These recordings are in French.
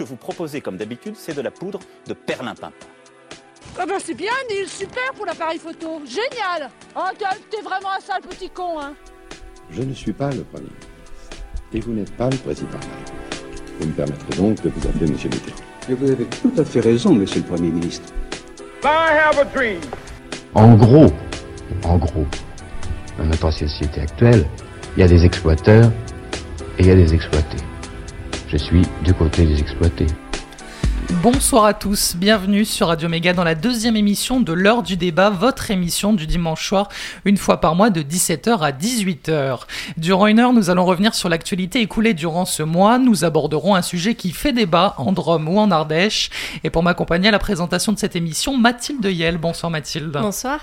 que vous proposez, comme d'habitude, c'est de la poudre de perlimpinpin. Ah bah c'est bien Neil, super pour l'appareil photo, génial Oh t'es vraiment un sale petit con hein Je ne suis pas le Premier ministre. Et vous n'êtes pas le Président de la République. Vous me permettrez donc de vous appeler Monsieur Mitterrand. Et vous avez tout à fait raison, Monsieur le Premier ministre. I have a dream. En gros, en gros, dans notre société actuelle, il y a des exploiteurs et il y a des exploités. Je suis du côté des exploités. Bonsoir à tous, bienvenue sur Radio Méga dans la deuxième émission de l'heure du débat, votre émission du dimanche soir, une fois par mois de 17h à 18h. Durant une heure, nous allons revenir sur l'actualité écoulée durant ce mois. Nous aborderons un sujet qui fait débat en Drôme ou en Ardèche. Et pour m'accompagner à la présentation de cette émission, Mathilde Yel. Bonsoir Mathilde. Bonsoir.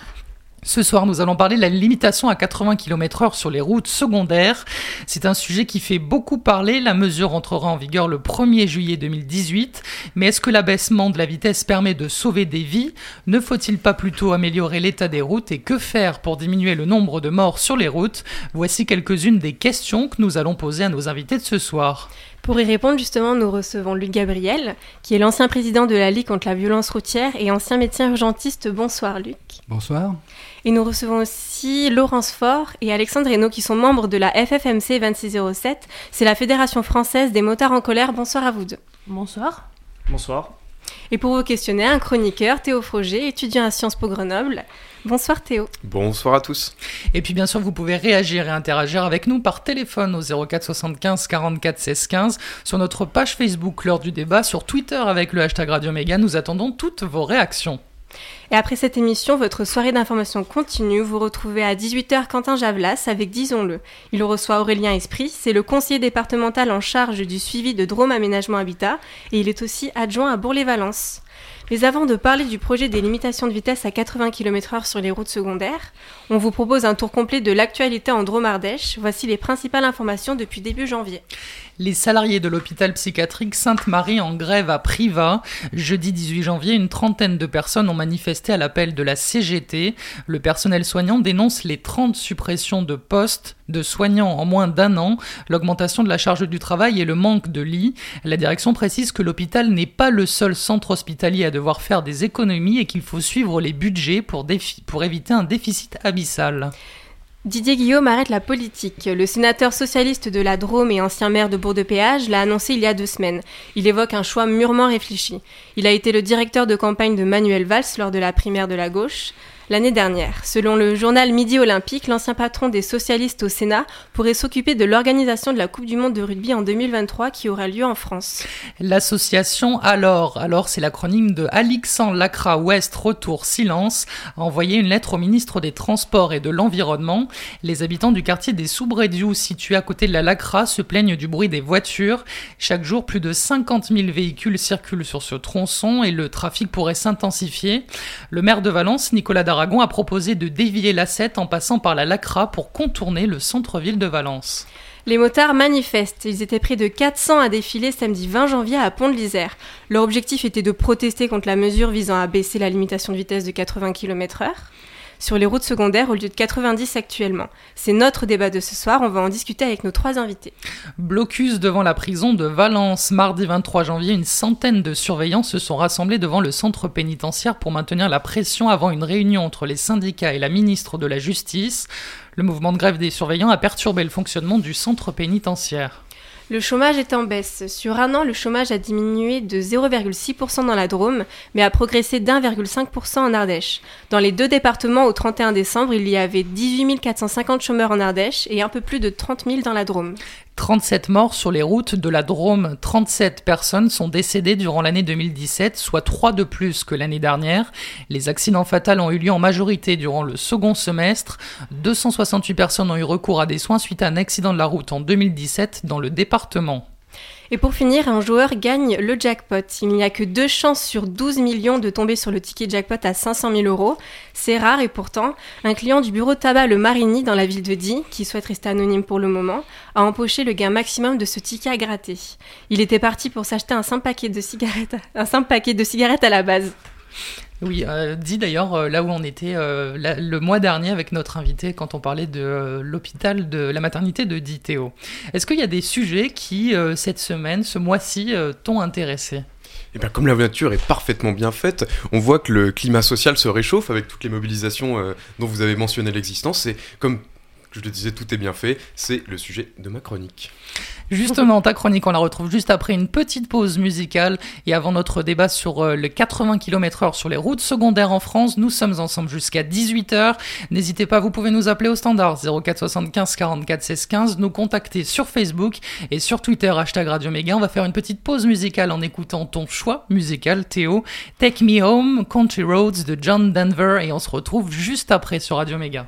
Ce soir, nous allons parler de la limitation à 80 km/h sur les routes secondaires. C'est un sujet qui fait beaucoup parler. La mesure entrera en vigueur le 1er juillet 2018. Mais est-ce que l'abaissement de la vitesse permet de sauver des vies? Ne faut-il pas plutôt améliorer l'état des routes? Et que faire pour diminuer le nombre de morts sur les routes? Voici quelques-unes des questions que nous allons poser à nos invités de ce soir. Pour y répondre, justement, nous recevons Luc Gabriel, qui est l'ancien président de la Ligue contre la violence routière et ancien médecin urgentiste. Bonsoir, Luc. Bonsoir. Et nous recevons aussi Laurence Faure et Alexandre Hainaut, qui sont membres de la FFMC 2607. C'est la Fédération française des motards en colère. Bonsoir à vous deux. Bonsoir. Bonsoir. Et pour vous questionner, un chroniqueur, Théo Froger, étudiant à Sciences Po Grenoble. Bonsoir Théo. Bonsoir à tous. Et puis bien sûr, vous pouvez réagir et interagir avec nous par téléphone au 04 75 44 16 15, sur notre page Facebook L'heure du débat, sur Twitter avec le hashtag Radio Méga. Nous attendons toutes vos réactions. Et après cette émission, votre soirée d'information continue. Vous retrouvez à 18h Quentin Javlas avec Disons-le. Il reçoit Aurélien Esprit, c'est le conseiller départemental en charge du suivi de Drôme Aménagement Habitat et il est aussi adjoint à Bourg-les-Valences. Mais avant de parler du projet des limitations de vitesse à 80 km/h sur les routes secondaires, on vous propose un tour complet de l'actualité en Drôme-Ardèche. Voici les principales informations depuis début janvier. Les salariés de l'hôpital psychiatrique Sainte-Marie en grève à Privas. Jeudi 18 janvier, une trentaine de personnes ont manifesté à l'appel de la CGT. Le personnel soignant dénonce les 30 suppressions de postes de soignants en moins d'un an, l'augmentation de la charge du travail et le manque de lits. La direction précise que l'hôpital n'est pas le seul centre hospitalier à devoir faire des économies et qu'il faut suivre les budgets pour, pour éviter un déficit Didier Guillaume arrête la politique. Le sénateur socialiste de la Drôme et ancien maire de Bourg-de-Péage l'a annoncé il y a deux semaines. Il évoque un choix mûrement réfléchi. Il a été le directeur de campagne de Manuel Valls lors de la primaire de la gauche l'année dernière. Selon le journal Midi Olympique, l'ancien patron des socialistes au Sénat pourrait s'occuper de l'organisation de la Coupe du Monde de rugby en 2023 qui aura lieu en France. L'association Alors, alors c'est l'acronyme de Alexandre Lacra Ouest Retour Silence, a envoyé une lettre au ministre des Transports et de l'Environnement. Les habitants du quartier des Soubrédiou, situé à côté de la Lacra, se plaignent du bruit des voitures. Chaque jour, plus de 50 000 véhicules circulent sur ce tronçon et le trafic pourrait s'intensifier. Le maire de Valence, Nicolas Aragon a proposé de dévier l'A7 en passant par la Lacra pour contourner le centre-ville de Valence. Les motards manifestent. Ils étaient près de 400 à défiler samedi 20 janvier à Pont de l'Isère. Leur objectif était de protester contre la mesure visant à baisser la limitation de vitesse de 80 km/h sur les routes secondaires au lieu de 90 actuellement. C'est notre débat de ce soir, on va en discuter avec nos trois invités. Blocus devant la prison de Valence. Mardi 23 janvier, une centaine de surveillants se sont rassemblés devant le centre pénitentiaire pour maintenir la pression avant une réunion entre les syndicats et la ministre de la Justice. Le mouvement de grève des surveillants a perturbé le fonctionnement du centre pénitentiaire. Le chômage est en baisse. Sur un an, le chômage a diminué de 0,6% dans la Drôme, mais a progressé d'1,5% en Ardèche. Dans les deux départements, au 31 décembre, il y avait 18 450 chômeurs en Ardèche et un peu plus de 30 000 dans la Drôme. 37 morts sur les routes de la Drôme. 37 personnes sont décédées durant l'année 2017, soit 3 de plus que l'année dernière. Les accidents fatals ont eu lieu en majorité durant le second semestre. 268 personnes ont eu recours à des soins suite à un accident de la route en 2017 dans le département. Et pour finir, un joueur gagne le jackpot. Il n'y a que deux chances sur 12 millions de tomber sur le ticket jackpot à 500 000 euros. C'est rare et pourtant, un client du bureau tabac Le Marigny dans la ville de Die, qui souhaite rester anonyme pour le moment, a empoché le gain maximum de ce ticket à gratter. Il était parti pour s'acheter un simple paquet de cigarettes, un simple paquet de cigarettes à la base. Oui, euh, dit d'ailleurs euh, là où on était euh, le mois dernier avec notre invité quand on parlait de l'hôpital de la maternité de Diteo. Est-ce qu'il y a des sujets qui cette semaine, ce mois-ci, t'ont intéressé? Et bien, comme la nature est parfaitement bien faite, on voit que le climat social se réchauffe avec toutes les mobilisations dont vous avez mentionné l'existence. Comme je le disais, tout est bien fait. C'est le sujet de ma chronique. Justement, ta chronique, on la retrouve juste après une petite pause musicale et avant notre débat sur euh, le 80 km/h sur les routes secondaires en France. Nous sommes ensemble jusqu'à 18h. N'hésitez pas, vous pouvez nous appeler au standard 04 75 44 16 15, nous contacter sur Facebook et sur Twitter, hashtag Radio Méga. On va faire une petite pause musicale en écoutant ton choix musical, Théo. Take Me Home, Country Roads de John Denver et on se retrouve juste après sur Radio Méga.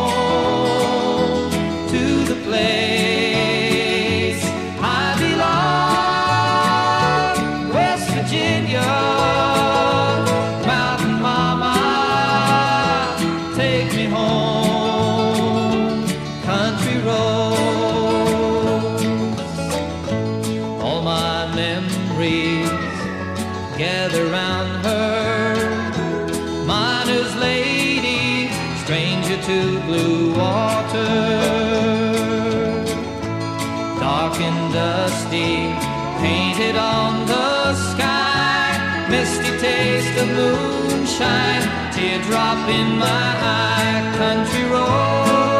blue water dark and dusty, painted on the sky. Misty taste of moonshine, teardrop in my eye. Country roads,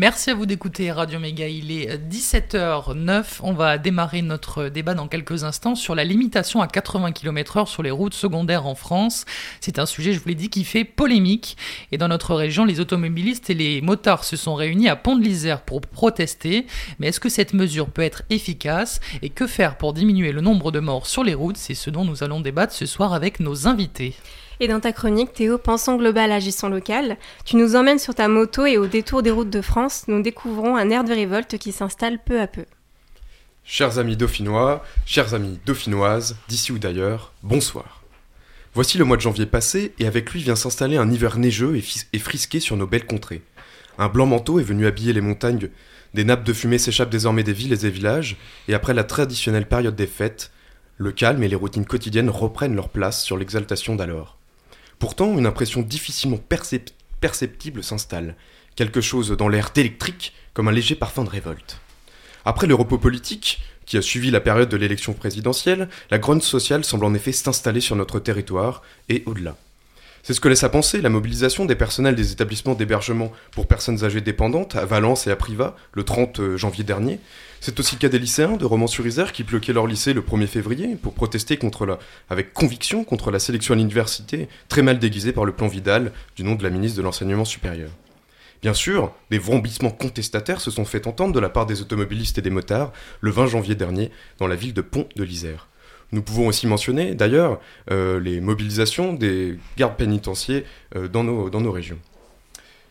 Merci à vous d'écouter Radio Méga. Il est 17h09. On va démarrer notre débat dans quelques instants sur la limitation à 80 km/h sur les routes secondaires en France. C'est un sujet, je vous l'ai dit, qui fait polémique. Et dans notre région, les automobilistes et les motards se sont réunis à Pont-de-l'Isère pour protester. Mais est-ce que cette mesure peut être efficace? Et que faire pour diminuer le nombre de morts sur les routes? C'est ce dont nous allons débattre ce soir avec nos invités. Et dans ta chronique, Théo, pensons global, agissons local, tu nous emmènes sur ta moto et au détour des routes de France, nous découvrons un air de révolte qui s'installe peu à peu. Chers amis dauphinois, chères amies dauphinoises, d'ici ou d'ailleurs, bonsoir. Voici le mois de janvier passé, et avec lui vient s'installer un hiver neigeux et frisqué sur nos belles contrées. Un blanc manteau est venu habiller les montagnes, des nappes de fumée s'échappent désormais des villes et des villages, et après la traditionnelle période des fêtes, le calme et les routines quotidiennes reprennent leur place sur l'exaltation d'alors. Pourtant, une impression difficilement percep- perceptible s'installe, quelque chose dans l'air d'électrique, comme un léger parfum de révolte. Après le repos politique, qui a suivi la période de l'élection présidentielle, la grogne sociale semble en effet s'installer sur notre territoire et au-delà. C'est ce que laisse à penser la mobilisation des personnels des établissements d'hébergement pour personnes âgées dépendantes à Valence et à Privas le 30 janvier dernier. C'est aussi le cas des lycéens de Romans-sur-Isère qui bloquaient leur lycée le 1er février pour protester contre la, avec conviction contre la sélection à l'université, très mal déguisée par le plan Vidal du nom de la ministre de l'Enseignement supérieur. Bien sûr, des vrombissements contestataires se sont fait entendre de la part des automobilistes et des motards le 20 janvier dernier dans la ville de Pont de l'Isère. Nous pouvons aussi mentionner d'ailleurs euh, les mobilisations des gardes pénitentiaires euh, dans, nos, dans nos régions.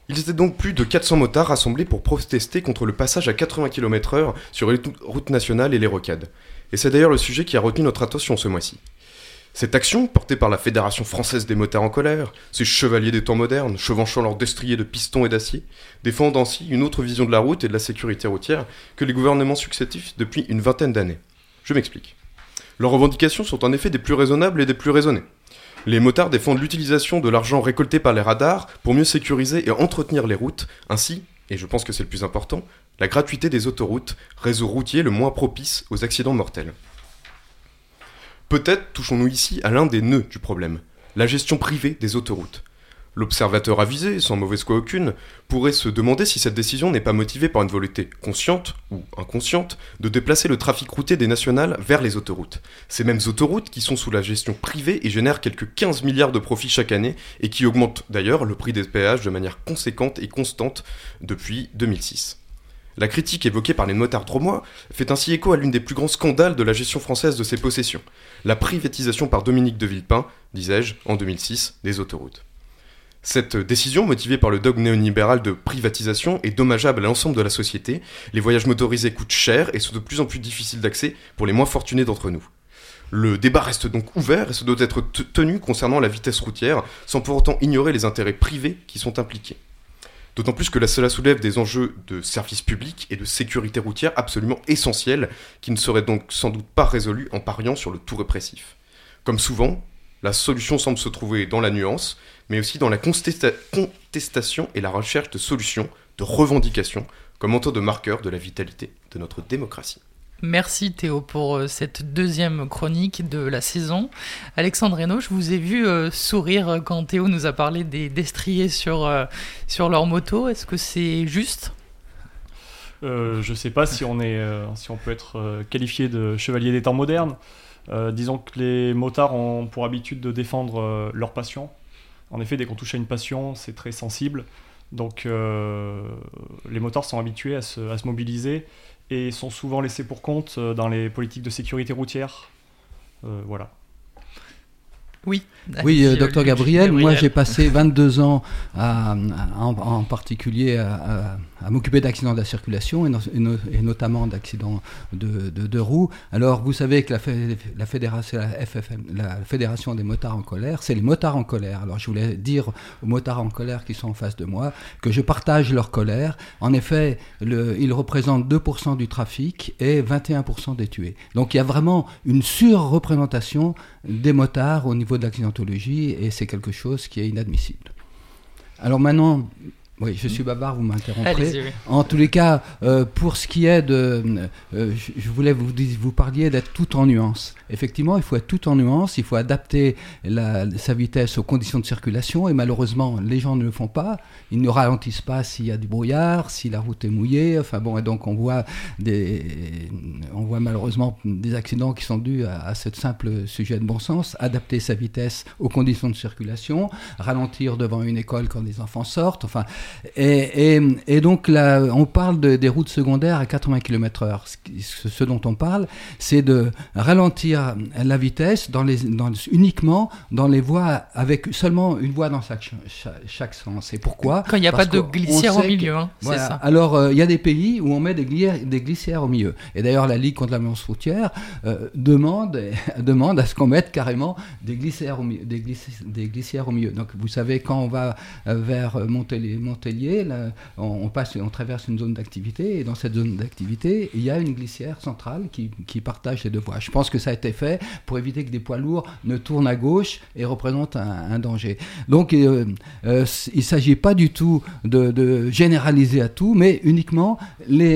Il était donc plus de 400 motards rassemblés pour protester contre le passage à 80 km/h sur les routes nationales et les rocades. Et c'est d'ailleurs le sujet qui a retenu notre attention ce mois-ci. Cette action, portée par la Fédération française des motards en colère, ces chevaliers des temps modernes, chevanchant leurs destriers de pistons et d'acier, défendent ainsi une autre vision de la route et de la sécurité routière que les gouvernements successifs depuis une vingtaine d'années. Je m'explique. Leurs revendications sont en effet des plus raisonnables et des plus raisonnées. Les motards défendent l'utilisation de l'argent récolté par les radars pour mieux sécuriser et entretenir les routes, ainsi, et je pense que c'est le plus important, la gratuité des autoroutes, réseau routier le moins propice aux accidents mortels. Peut-être touchons-nous ici à l'un des nœuds du problème, la gestion privée des autoroutes. L'observateur avisé, sans mauvaise foi aucune, pourrait se demander si cette décision n'est pas motivée par une volonté consciente ou inconsciente de déplacer le trafic routier des nationales vers les autoroutes. Ces mêmes autoroutes qui sont sous la gestion privée et génèrent quelques 15 milliards de profits chaque année et qui augmentent d'ailleurs le prix des péages de manière conséquente et constante depuis 2006. La critique évoquée par les motards dromois fait ainsi écho à l'une des plus grands scandales de la gestion française de ces possessions, la privatisation par Dominique de Villepin, disais-je, en 2006, des autoroutes. Cette décision, motivée par le dogme néolibéral de privatisation, est dommageable à l'ensemble de la société. Les voyages motorisés coûtent cher et sont de plus en plus difficiles d'accès pour les moins fortunés d'entre nous. Le débat reste donc ouvert et se doit être tenu concernant la vitesse routière, sans pour autant ignorer les intérêts privés qui sont impliqués. D'autant plus que cela soulève des enjeux de service public et de sécurité routière absolument essentiels, qui ne seraient donc sans doute pas résolus en pariant sur le tout répressif. Comme souvent, la solution semble se trouver dans la nuance, mais aussi dans la contestation et la recherche de solutions, de revendications, comme autant de marqueurs de la vitalité de notre démocratie. Merci Théo pour euh, cette deuxième chronique de la saison. Alexandre Reynaud, je vous ai vu euh, sourire quand Théo nous a parlé des destriers sur, euh, sur leur moto. Est-ce que c'est juste? Je ne sais pas si on, est, si on peut être qualifié de chevalier des temps modernes. Disons que les motards ont pour habitude de défendre leur passion. En effet, dès qu'on touche à une passion, c'est très sensible. Donc les motards sont habitués à se, à se mobiliser et sont souvent laissés pour compte euh, dans les politiques de sécurité routière. Euh, voilà. Oui. Oui, euh, docteur Gabriel, moi j'ai passé 22 ans à, en, particulier à, m'occuper d'accidents de la circulation et, notamment d'accidents de, de, roues. Alors vous savez que la, fédération, des motards en colère, c'est les motards en colère. Alors je voulais dire aux motards en colère qui sont en face de moi que je partage leur colère. En effet, ils représentent 2% du trafic et 21% des tués. Donc il y a vraiment une surreprésentation des motards au niveau de l'accidentologie et c'est quelque chose qui est inadmissible. Alors maintenant, oui, je suis bavard, vous m'interromprez. En tous les cas, euh, pour ce qui est de... Euh, je voulais vous, vous parliez d'être tout en nuance. Effectivement, il faut être tout en nuance, il faut adapter sa vitesse aux conditions de circulation, et malheureusement, les gens ne le font pas. Ils ne ralentissent pas s'il y a du brouillard, si la route est mouillée, enfin bon, et donc on voit, des, on voit malheureusement des accidents qui sont dus à, à ce simple sujet de bon sens. Adapter sa vitesse aux conditions de circulation, ralentir devant une école quand les enfants sortent, enfin... Et, donc là, on parle de, des routes secondaires à 80 km/h. Ce, ce, dont on parle, c'est de ralentir la vitesse dans les, dans, uniquement dans les voies avec seulement une voie dans chaque, chaque, sens. Et pourquoi? Quand il n'y a pas de glissière au milieu, hein, voilà. ça. Alors, euh, il y a des pays où on met des, glissières, des glissières au milieu. Et d'ailleurs, la Ligue contre la violence routière euh, demande, demande à ce qu'on mette carrément des glissières, au, des, glissières, des glissières au milieu. Donc, vous savez, quand on va euh, vers monter les On, passe, on traverse une zone d'activité et dans cette zone d'activité, il y a une glissière centrale qui, partage les deux voies. Je pense que ça a été fait pour éviter que des poids lourds ne tournent à gauche et représentent un, danger. Donc, euh, euh, il ne s'agit pas du tout de, généraliser à tout, mais uniquement.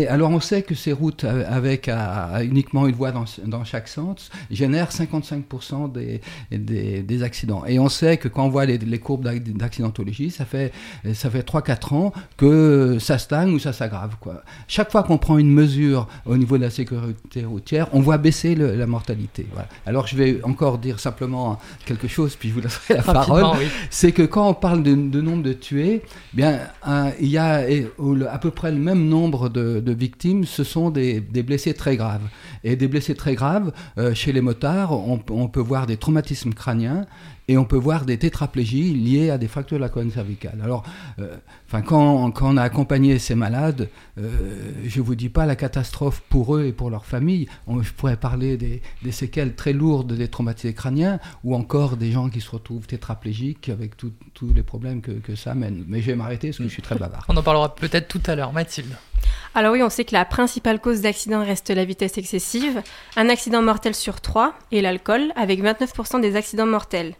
Alors, on sait que ces routes euh, avec uniquement une voie dans, chaque sens génèrent 55% des, accidents. Et on sait que quand on voit les, courbes d'ac- d'accidentologie, ça fait, ça fait 3-4 ans que ça stagne ou ça s'aggrave. quoi. Chaque fois qu'on prend une mesure au niveau de la sécurité routière, on voit baisser le- la mortalité. Voilà. Alors je vais encore dire simplement quelque chose, puis je vous laisserai la parole. oui. C'est que quand on parle de, de nombre de tués, bien, un- il y a à peu près le même nombre de, de victimes, ce sont des, des blessés très graves. Et des blessés très graves, euh, chez les motards, on, on peut voir des traumatismes crâniens et on peut voir des tétraplégies liées à des fractures de la colonne cervicale. Alors, euh, quand, on a accompagné ces malades, euh, je vous dis pas la catastrophe pour eux et pour leur famille. On- je pourrais parler des, séquelles très lourdes des traumatisés crâniens ou encore des gens qui se retrouvent tétraplégiques avec tous les problèmes que, que ça amène. Mais je vais m'arrêter parce que je suis très bavard. On en parlera peut-être tout à l'heure. Mathilde. Alors oui, on sait que la principale cause d'accident reste la vitesse excessive, un accident mortel sur trois, et l'alcool, avec 29% des accidents mortels.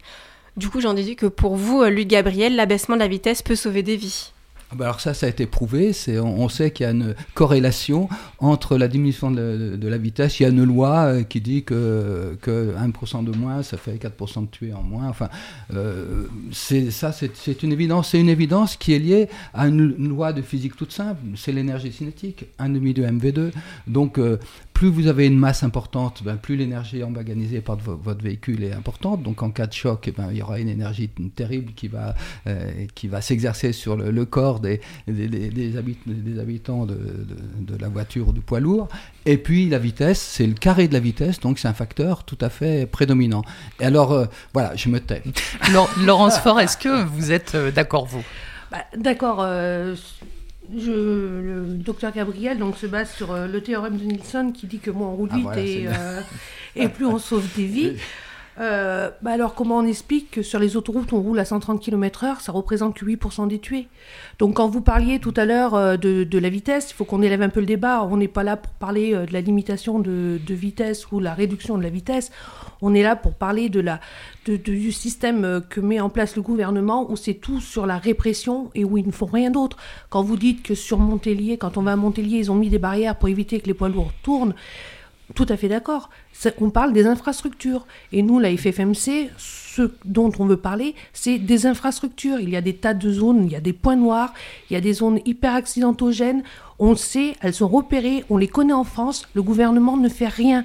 Du coup, j'en déduis que pour vous, euh, Luc Gabriel, l'abaissement de la vitesse peut sauver des vies. Ah bah Alors ça, ça a été prouvé. On, sait qu'il y a une corrélation entre la diminution de, la- vitesse. Il y a une loi euh, qui dit que, que 1% de moins, ça fait 4% de tués en moins. Enfin, euh, c'est, ça, c'est, une évidence. C'est une évidence qui est liée à une, loi de physique toute simple. C'est l'énergie cinétique, 1 demi de MV2. Donc, euh, plus vous avez une masse importante, ben, plus l'énergie embaganisée par vo- votre véhicule est importante. Donc en cas de choc, eh ben, il y aura une énergie terrible qui va, euh, qui va s'exercer sur le, le corps des, des, des- des habit- des habitants de, de- de la voiture ou du poids lourd. Et puis la vitesse, c'est le carré de la vitesse, donc c'est un facteur tout à fait prédominant. Et alors, euh, voilà, je me tais. Laure- Laurence Faure, est-ce que vous êtes euh, d'accord, vous? Bah, D'accord. euh, je, le docteur Gabriel donc, se base sur euh, le théorème de Nielsen qui dit que moins on roule Ah, vite voilà, et, euh, et plus on sauve des vies. Euh, bah alors comment on explique que sur les autoroutes on roule à 130 km/h, ça représente que 8% des tués? Donc quand vous parliez tout à l'heure euh, de, la vitesse, il faut qu'on élève un peu le débat. On n'est pas là pour parler euh, de la limitation de, vitesse ou la réduction de la vitesse. On est là pour parler de la, du système euh, que met en place le gouvernement où c'est tout sur la répression et où ils ne font rien d'autre. Quand vous dites que sur Montpellier, quand on va à Montpellier, ils ont mis des barrières pour éviter que les poids lourds tournent, tout à fait d'accord. On parle des infrastructures. Et nous, la FFMC, ce dont on veut parler, c'est des infrastructures. Il y a des tas de zones, il y a des points noirs, il y a des zones hyper accidentogènes. On sait, elles sont repérées, on les connaît en France. Le gouvernement ne fait rien.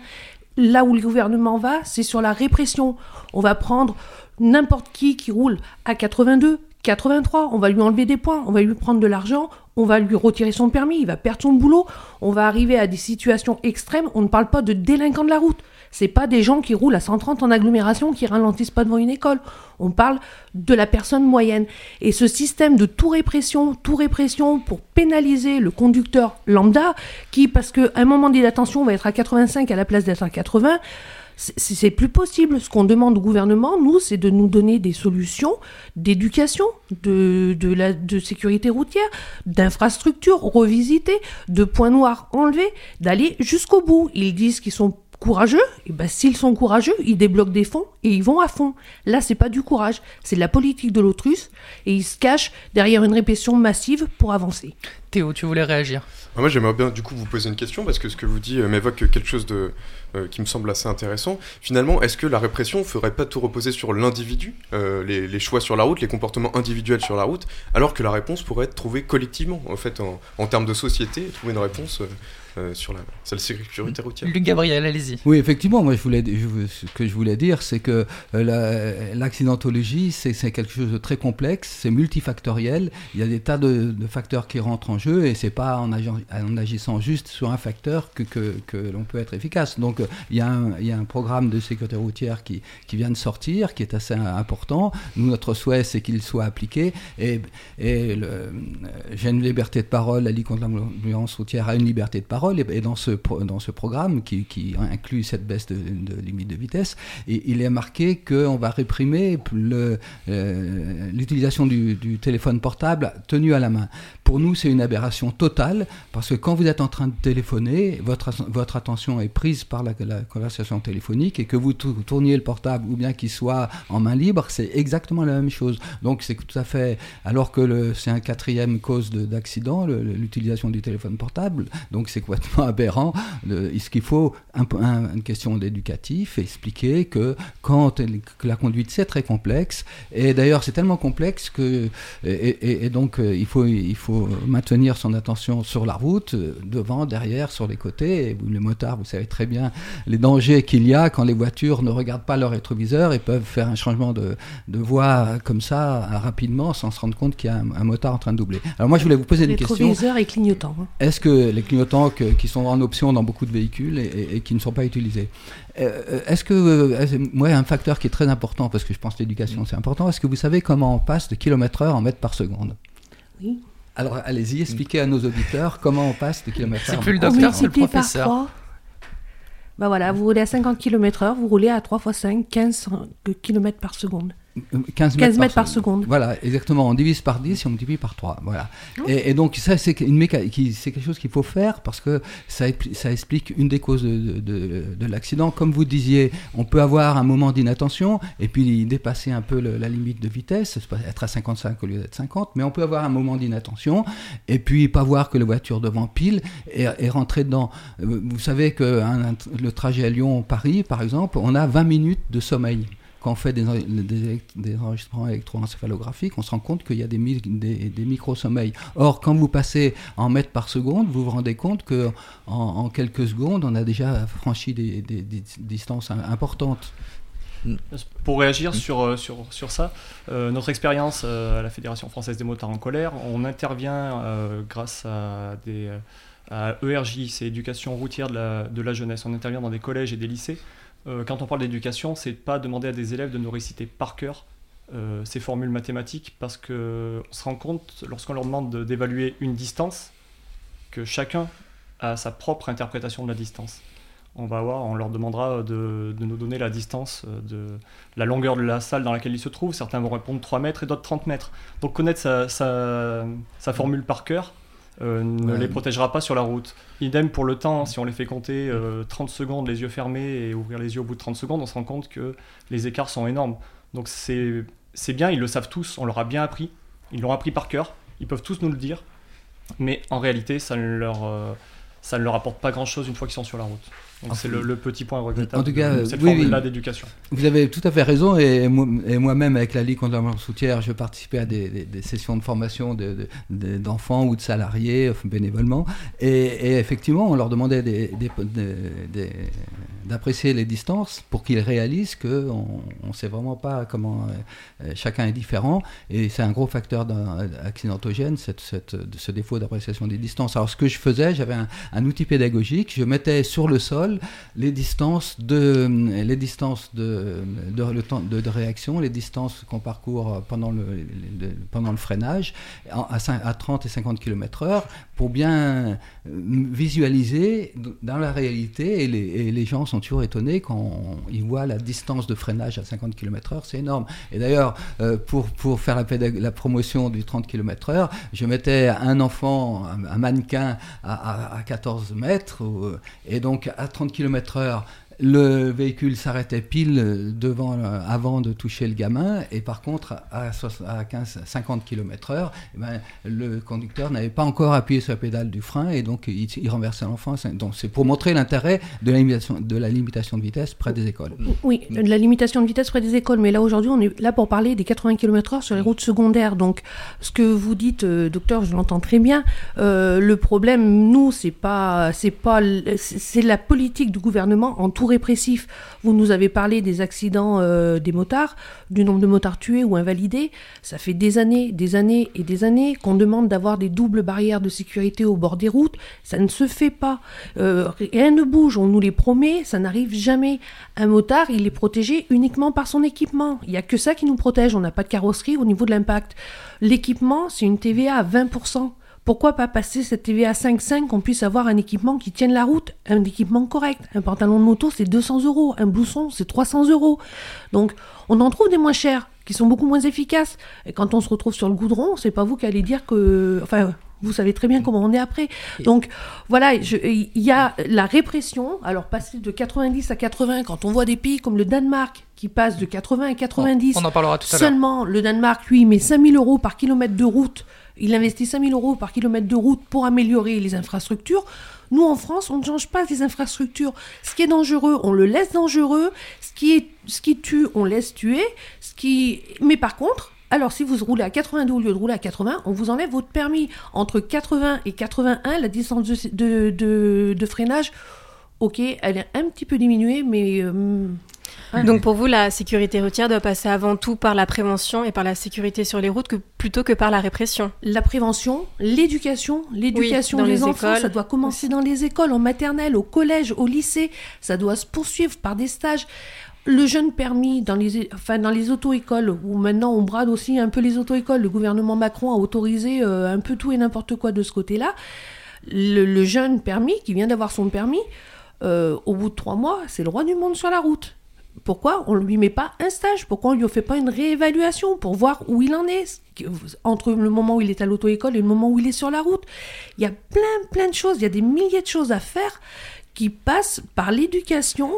Là où le gouvernement va, c'est sur la répression. On va prendre n'importe qui qui roule à 82, 83, on va lui enlever des points, on va lui prendre de l'argent, on va lui retirer son permis, il va perdre son boulot, on va arriver à des situations extrêmes, on ne parle pas de délinquants de la route. C'est pas des gens qui roulent à 130 en agglomération qui ralentissent pas devant une école. On parle de la personne moyenne. Et ce système de tout répression, tout répression pour pénaliser le conducteur lambda, qui, parce qu'à un moment dit attention, va être à 85 à la place d'être à 80, c'est- plus possible. Ce qu'on demande au gouvernement, nous, c'est de nous donner des solutions d'éducation, de, de sécurité routière, d'infrastructures revisitées, de points noirs enlevés, d'aller jusqu'au bout. Ils disent qu'ils sont courageux, et ben s'ils sont courageux, ils débloquent des fonds et ils vont à fond. Là, c'est pas du courage, c'est de la politique de l'autruche et ils se cachent derrière une répression massive pour avancer. Théo, tu voulais réagir Ah, Moi, j'aimerais bien du coup vous poser une question parce que ce que vous dites euh, m'évoque quelque chose de, euh, qui me semble assez intéressant. Finalement, est-ce que la répression ferait pas tout reposer sur l'individu, euh, les, les choix sur la route, les comportements individuels sur la route, alors que la réponse pourrait être trouvée collectivement, en fait, en, en termes de société, trouver une réponse euh, euh, sur la, sur la sécurité routière. Luc Gabriel, allez-y. Oui, effectivement, moi je voulais, je veux- ce que je voulais dire, c'est que euh, la- l'accidentologie, c'est c'est quelque chose de très complexe, c'est multifactoriel, il y a des tas de, de facteurs qui rentrent en jeu et c'est pas en, agissant juste sur un facteur que, que, que l'on peut être efficace. Donc il y, a un, il y, a un programme de sécurité routière qui, qui, vient de sortir, qui est assez important. Nous, notre souhait, c'est qu'il soit appliqué et, et j'ai une liberté de parole, la Ligue contre l'ambulance routière a une liberté de parole et, dans, ce, dans ce programme qui, qui inclut cette baisse de, limite de vitesse, il est marqué qu'on va réprimer l'utilisation du, téléphone portable tenu à la main. Pour nous, c'est une aberration totale parce que quand vous êtes en train de téléphoner, votre, votre attention est prise par la, la conversation téléphonique et que vous tourniez le portable ou bien qu'il soit en main libre, c'est exactement la même chose. Donc c'est tout à fait, alors que c'est un quatrième cause d'accident, l'utilisation du téléphone portable, donc c'est complètement aberrant. ce qu'il faut, un, un, une question d'éducatif, expliquer que quand que la conduite c'est très complexe et d'ailleurs c'est tellement complexe que et, et, et donc il faut il faut maintenir son attention sur la route, devant, derrière, sur les côtés. Et les motards, vous savez très bien les dangers qu'il y a quand les voitures ne regardent pas leur rétroviseur et peuvent faire un changement de, de voie comme ça rapidement sans se rendre compte qu'il y a un, un, motard en train de doubler. Alors moi, je voulais vous poser une question. Rétroviseur et clignotant. Hein. Est-ce que les clignotants que, qui sont en option dans beaucoup de véhicules et, et qui ne sont pas utilisés, est-ce que, moi, un facteur qui est très important, parce que je pense que l'éducation c'est important, est-ce que vous savez comment on passe de kilomètre heure en mètres par seconde? Oui. Alors allez-y, expliquez à nos auditeurs comment on passe de kilomètre C'est plus le docteur, c'est le professeur. Par 3. Bah voilà, vous roulez à 50 km/h, vous roulez à 3 x 5, 15 km par seconde. 15 mètres, 15 mètres par, par, seconde. Voilà, exactement. On divise par 10 et on multiplie par 3. Voilà. Oh. Et, et, donc, ça, c'est quelque chose qu'il faut faire parce que ça, ça, explique une des causes de, de, de l'accident. Comme vous disiez, on peut avoir un moment d'inattention et puis dépasser un peu le, la limite de vitesse, être à 55 au lieu d'être 50, mais on peut avoir un moment d'inattention et puis pas voir que la voiture devant pile et, et rentrer dedans. Vous savez que le trajet à Lyon-Paris, par exemple, on a 20 minutes de sommeil quand on fait des, des, des enregistrements électroencéphalographiques, on se rend compte qu'il y a des, des, micro-sommeils. Or, quand vous passez en mètres par seconde, vous vous rendez compte que en, quelques secondes, on a déjà franchi des, distances importantes. Pour réagir sur, sur, sur ça, euh, notre expérience euh, à la Fédération française des motards en colère, on intervient euh, grâce à des ERJ, c'est éducation routière de la, de la jeunesse. On intervient dans des collèges et des lycées euh, quand on parle d'éducation, c'est pas demander à des élèves de nous réciter par cœur euh, ces formules mathématiques parce qu'on se rend compte, lorsqu'on leur demande d'évaluer une distance, que chacun a sa propre interprétation de la distance. On va voir, on leur demandera de, nous donner la distance de la longueur de la salle dans laquelle ils se trouvent. Certains vont répondre 3 mètres et d'autres 30 mètres. Donc connaître sa formule par cœur, euh, ne ouais. les protégera pas sur la route. Idem pour le temps, si on les fait compter euh, 30 secondes les yeux fermés et ouvrir les yeux au bout de 30 secondes, on se rend compte que les écarts sont énormes. Donc c'est bien, ils le savent tous, on leur a bien appris, ils l'ont appris par cœur, ils peuvent tous nous le dire, mais en réalité, ça ne leur, euh, ça ne leur apporte pas grand-chose une fois qu'ils sont sur la route. Donc c'est le, le, petit point regrettable en tout cas, de cette oui, oui. d'éducation. Vous avez tout à fait raison, et, et moi-même, avec la Ligue contre la routière, je participais à des, des, des sessions de formation d'enfants de, de, ou de salariés, bénévolement, et, et, effectivement, on leur demandait d'apprécier les distances pour qu'ils réalisent qu'on ne sait vraiment pas comment euh, chacun est différent, et c'est un gros facteur accidentogène, cette, cette, ce défaut d'appréciation des distances. Alors ce que je faisais, j'avais un, outil pédagogique, je mettais sur le sol les distances de, les distances de, de, réaction, les distances qu'on parcourt pendant le, pendant le freinage à, à 30 et 50 km/h pour bien visualiser dans la réalité. Et les, et les gens sont toujours étonnés quand ils voient la distance de freinage à 50 km/h, c'est énorme. Et d'ailleurs, euh, pour, pour faire la, la, promotion du 30 km/h, je mettais un enfant, un, mannequin à, à, à 14 mètres, et donc à 30 km/h, le véhicule s'arrêtait pile devant, euh, avant de toucher le gamin, et par contre, à, à 15, 50 km/h, ben, le conducteur n'avait pas encore appuyé sur la pédale du frein, et donc il, il renversait l'enfant. Donc c'est pour montrer l'intérêt de, la limitation, de la limitation de vitesse près des écoles. Oui, de la limitation de vitesse près des écoles, mais là aujourd'hui, on est là pour parler des 80 km/h sur les routes secondaires. Donc ce que vous dites, euh, docteur, je l'entends très bien. Euh, le problème, nous, c'est pas, c'est pas, c'est la politique du gouvernement en tout répressif. Vous nous avez parlé des accidents euh, des motards, du nombre de motards tués ou invalidés. Ça fait des années, des années et des années qu'on demande d'avoir des doubles barrières de sécurité au bord des routes. Ça ne se fait pas. Euh, rien ne bouge, on nous les promet, ça n'arrive jamais. Un motard, il est protégé uniquement par son équipement. Il n'y a que ça qui nous protège. On n'a pas de carrosserie au niveau de l'impact. L'équipement, c'est une TVA à 20%. Pourquoi pas passer cette TVA à 5,5 qu'on puisse avoir un équipement qui tienne la route, un équipement correct? Un pantalon de moto, c'est 200 euros. Un blouson, c'est 300 euros. Donc, on en trouve des moins chers, qui sont beaucoup moins efficaces. Et quand on se retrouve sur le goudron, c'est pas vous qui allez dire que. Enfin, vous savez très bien comment on est après. Donc voilà, il y a la répression. Alors passer de 90 à 80, quand on voit des pays comme le Danemark qui passe de 80 à 90, on en parlera tout à l'heure. seulement le Danemark, lui, met 5000 euros par kilomètre de route. Il investit 5000 euros par kilomètre de route pour améliorer les infrastructures. Nous, en France, on ne change pas les infrastructures. Ce qui est dangereux, on le laisse dangereux. Ce qui, est, ce tue, on laisse tuer. Ce. Mais par contre, alors, si vous roulez à 82 au lieu de rouler à 80, on vous enlève votre permis. Entre 80 et 81, la distance de freinage, ok, elle est un petit peu diminuée, mais. Euh, ouais. Donc pour vous, la sécurité routière doit passer avant tout par la prévention et par la sécurité sur les routes que, plutôt que par la répression. La prévention, l'éducation, l'éducation Oui, des les enfants, écoles. ça doit commencer dans les écoles, en maternelle, au collège, au lycée, ça doit se poursuivre par des stages. Le jeune permis dans les, enfin, dans les auto-écoles, où maintenant on brade aussi un peu les auto-écoles, le gouvernement Macron a autorisé euh, un peu tout et n'importe quoi de ce côté-là. Le, le jeune permis, qui vient d'avoir son permis, euh, au bout de trois mois, c'est le roi du monde sur la route. Pourquoi on ne lui met pas un stage? Pourquoi on ne lui fait pas une réévaluation pour voir où il en est? Entre le moment où il est à l'auto-école et le moment où il est sur la route. Il y a plein, plein de choses, il y a des milliers de choses à faire qui passent par l'éducation,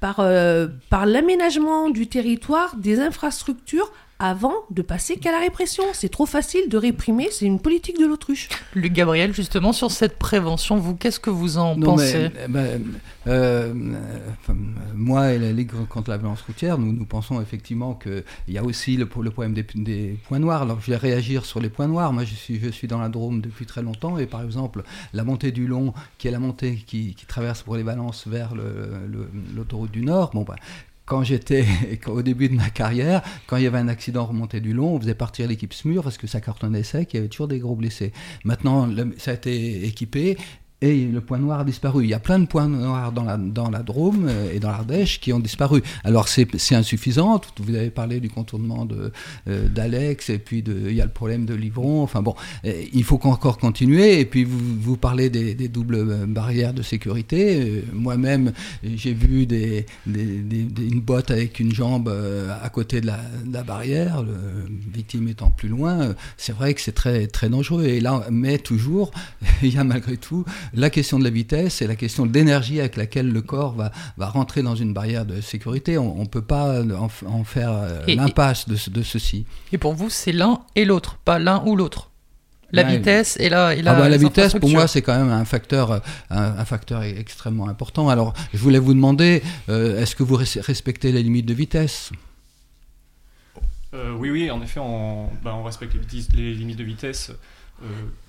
par, euh, par l'aménagement du territoire, des infrastructures, avant de passer qu'à la répression. C'est trop facile de réprimer, c'est une politique de l'autruche. Luc Gabriel, justement, sur cette prévention, vous, qu'est-ce que vous en Non, pensez? mais, ben, euh, enfin, moi et la Ligue contre la violence routière, nous, nous pensons effectivement qu'il y a aussi le, le problème des, des, points noirs. Alors je vais réagir sur les points noirs. Moi je suis, je suis dans la Drôme depuis très longtemps et par exemple la montée du Long, qui est la montée qui, qui traverse pour les Valences vers l'autoroute du Nord, bon, ben, quand j'étais au début de ma carrière, quand il y avait un accident remonté du long, on faisait partir l'équipe SMUR parce que ça cartonnait sec, il y avait toujours des gros blessés. Maintenant, ça a été équipé et le point noir a disparu. Il y a plein de points noirs dans la, dans la Drôme et dans l'Ardèche qui ont disparu. Alors c'est insuffisant, vous avez parlé du contournement euh, d'Alex, et puis de, il y a le problème de Livron, enfin bon, il faut encore continuer, et puis vous, vous parlez des, des doubles barrières de sécurité. Moi-même, j'ai vu des, des, une botte avec une jambe euh, à côté de la, de la barrière, victime étant plus loin, c'est vrai que c'est très, très dangereux. Et là, mais toujours, il y a malgré tout la question de la vitesse et la question de l'énergie avec laquelle le corps va, va rentrer dans une barrière de sécurité. On ne peut pas en, en faire l'impasse de, de, ceci. Et pour vous, c'est l'un et l'autre, pas l'un ou l'autre la ouais, vitesse et la, et la, ah bah, la vitesse pour moi c'est quand même un facteur un, un, facteur extrêmement important alors je voulais vous demander euh, est-ce que vous respectez les limites de vitesse? Euh, oui oui en effet on, bah, on respecte les, les, limites de vitesse euh,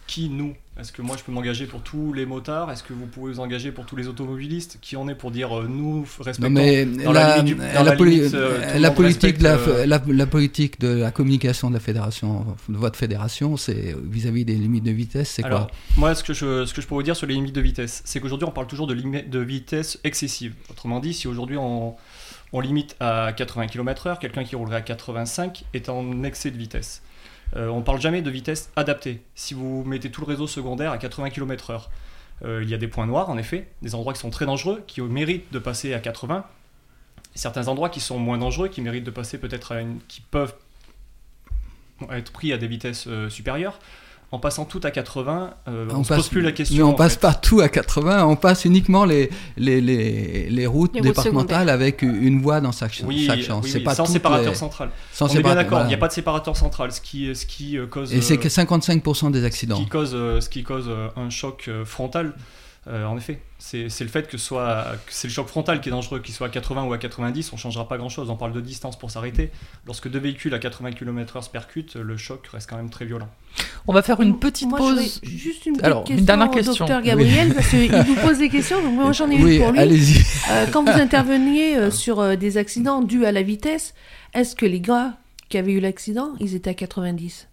qui nous Est-ce que moi je peux m'engager pour tous les motards Est-ce que vous pouvez vous engager pour tous les automobilistes Qui en est pour dire euh, nous respectons non, mais dans la, la, du, dans la, la, poli limite, euh, politique de la, euh... la, politique de la communication de la fédération, de votre fédération, c'est vis-à-vis des limites de vitesse, c'est quoi Moi, ce que, je, ce que je peux vous dire sur les limites de vitesse, c'est qu'aujourd'hui on parle toujours de vitesse excessive. Autrement dit, si aujourd'hui on, on limite à 80 km/h, quelqu'un qui roulerait à 85 est en excès de vitesse. Euh, on ne parle jamais de vitesse adaptée. Si vous mettez tout le réseau secondaire à 80 km/h, euh, il y a des points noirs, en effet, des endroits qui sont très dangereux, qui méritent de passer à 80. Certains endroits qui sont moins dangereux, qui méritent de passer peut-être à une. qui peuvent être pris à des vitesses euh, supérieures. En passant tout à 80, euh, on ne se pose plus la question. Mais on passe fait. pas tout à 80, on passe uniquement les, les, les, les routes les départementales avec une voie dans chaque, oui, chaque champ. Oui, oui, pas sans séparateur les... central. Sans on est bien d'accord, voilà. il n'y a pas de séparateur central, ce qui, ce qui cause. Et c'est que 55% des accidents. Ce qui cause, ce qui cause un choc frontal. Euh, en effet, c'est le fait que, c'est le choc frontal qui est dangereux, qu'il soit à 80 ou à 90, on changera pas grand-chose. On parle de distance pour s'arrêter. Lorsque deux véhicules à 80 km/h se percutent, le choc reste quand même très violent. On va faire une petite Moi, pause. juste une petite Alors, question une dernière au question. docteur Gabriel, Oui. parce qu'il vous pose des questions, donc moi j'en ai Oui, une pour lui. allez-y. Euh, quand vous interveniez euh, sur euh, des accidents dus à la vitesse, est-ce que les gars qui avaient eu l'accident, ils étaient à 90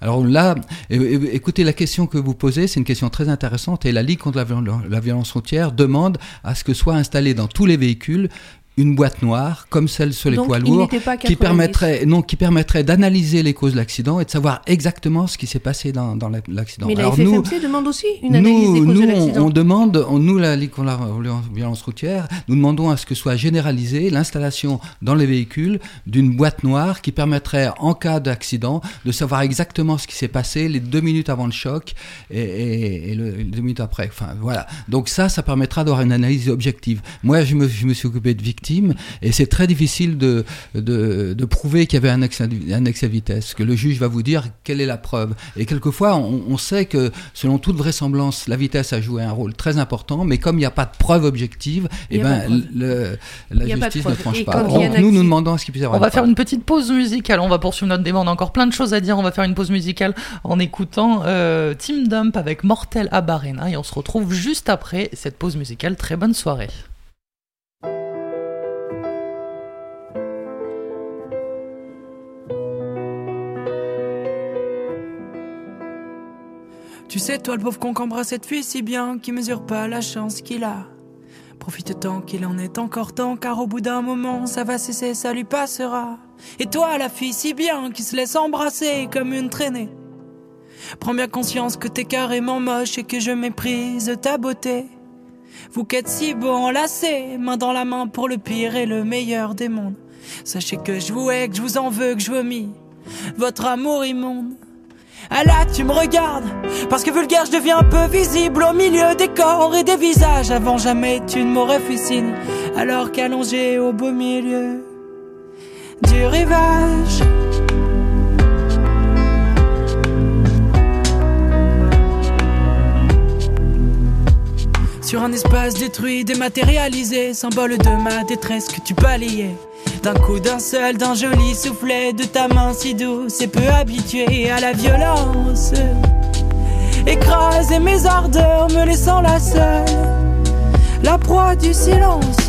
Alors là, écoutez, la question que vous posez, c'est une question très intéressante et la Ligue contre la violence routière demande à ce que soit installée dans tous les véhicules une boîte noire comme celle sur les Donc, poids lourds qui 90. permettrait non qui permettrait d'analyser les causes de l'accident et de savoir exactement ce qui s'est passé dans, dans la- l'accident. Mais la FFMC demande aussi une analyse des nous, causes nous, on, l'accident. on demande, on- nous, la Ligue contre la violence- violence routière, nous demandons à ce que soit généralisée l'installation dans les véhicules d'une boîte noire qui permettrait, en cas d'accident, de savoir exactement ce qui s'est passé les deux minutes avant le choc et, et- et le, les deux minutes après. Enfin, voilà. Donc ça, ça permettra d'avoir une analyse objective. Moi, je me, je me suis occupé de victimes et c'est très difficile de, de, de prouver qu'il y avait un excès, un excès de vitesse, que le juge va vous dire quelle est la preuve. Et quelquefois, on, on sait que, selon toute vraisemblance, la vitesse a joué un rôle très important, mais comme il n'y a pas de preuve objective, eh ben, le- la justice ne tranche Et pas. Donc nous, nous demandons à ce qu'il puisse y avoir On va faire preuve. une petite pause musicale. On va poursuivre notre débat. On a encore plein de choses à dire. On va faire une pause musicale en écoutant euh, Team Dump avec Mortel Abarena. Et on se retrouve juste après cette pause musicale. Très bonne soirée. Tu sais, toi, le pauvre con qu'embrasse cette fille si bien, qui mesure pas la chance qu'il a. Profite tant qu'il en est encore temps, car au bout d'un moment, ça va cesser, ça lui passera. Et toi, la fille si bien, qui se laisse embrasser comme une traînée. Prends bien conscience que t'es carrément moche et que je méprise ta beauté. Vous qui êtes si beau enlacés, main dans la main pour le pire et le meilleur des mondes. Sachez que je vous hais, que je vous en veux, que je vomis votre amour immonde. Ah là, tu me regardes, parce que vulgaire, je deviens un peu visible au milieu des corps et des visages. Avant jamais, tu ne m'aurais fait alors qu'allongé au beau milieu du rivage. Sur un espace détruit, dématérialisé, symbole de ma détresse que tu balayais. D'un coup d'un seul, d'un joli soufflet de ta main si douce et peu habituée à la violence. Écraser mes ardeurs, me laissant la seule, la proie du silence.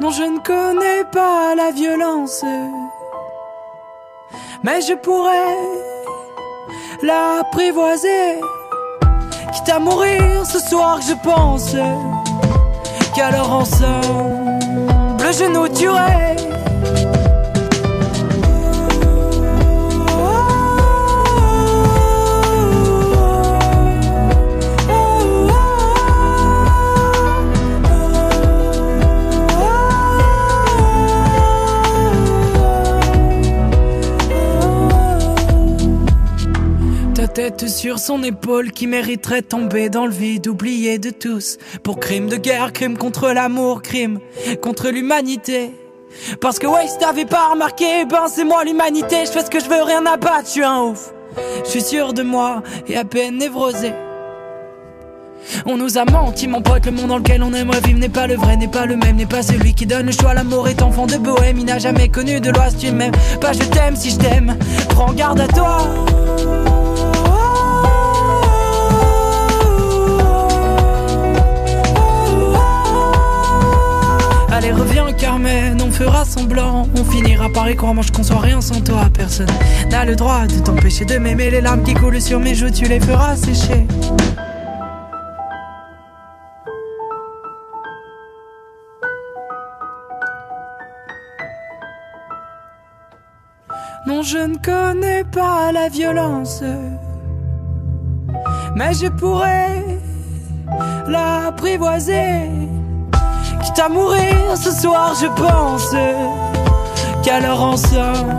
Non, je ne connais pas la violence, mais je pourrais l'apprivoiser. Quitte à mourir ce soir, je pense qu'alors ensemble je nous tuerai. Tête sur son épaule qui mériterait tomber dans le vide, oublié de tous. Pour crime de guerre, crime contre l'amour, crime contre l'humanité. Parce que ouais, si t'avais pas remarqué, ben c'est moi l'humanité, je fais ce que je veux, rien à battre, je suis un ouf. Je suis sûr de moi et à peine névrosé. On nous a menti, mon pote, le monde dans lequel on aimerait vivre n'est pas le vrai, n'est pas le même, n'est pas celui qui donne le choix. L'amour est enfant de bohème, il n'a jamais connu de loi. Si tu m'aimes, pas je t'aime si je t'aime. Prends garde à toi. Allez reviens Carmen, on fera semblant. On finira par y croire, moi je conçois rien sans toi Personne n'a le droit de t'empêcher de m'aimer. Les larmes qui coulent sur mes joues, tu les feras sécher. Non je ne connais pas la violence Mais je pourrais l'apprivoiser Quitte à mourir ce soir, je pense qu'alors ensemble,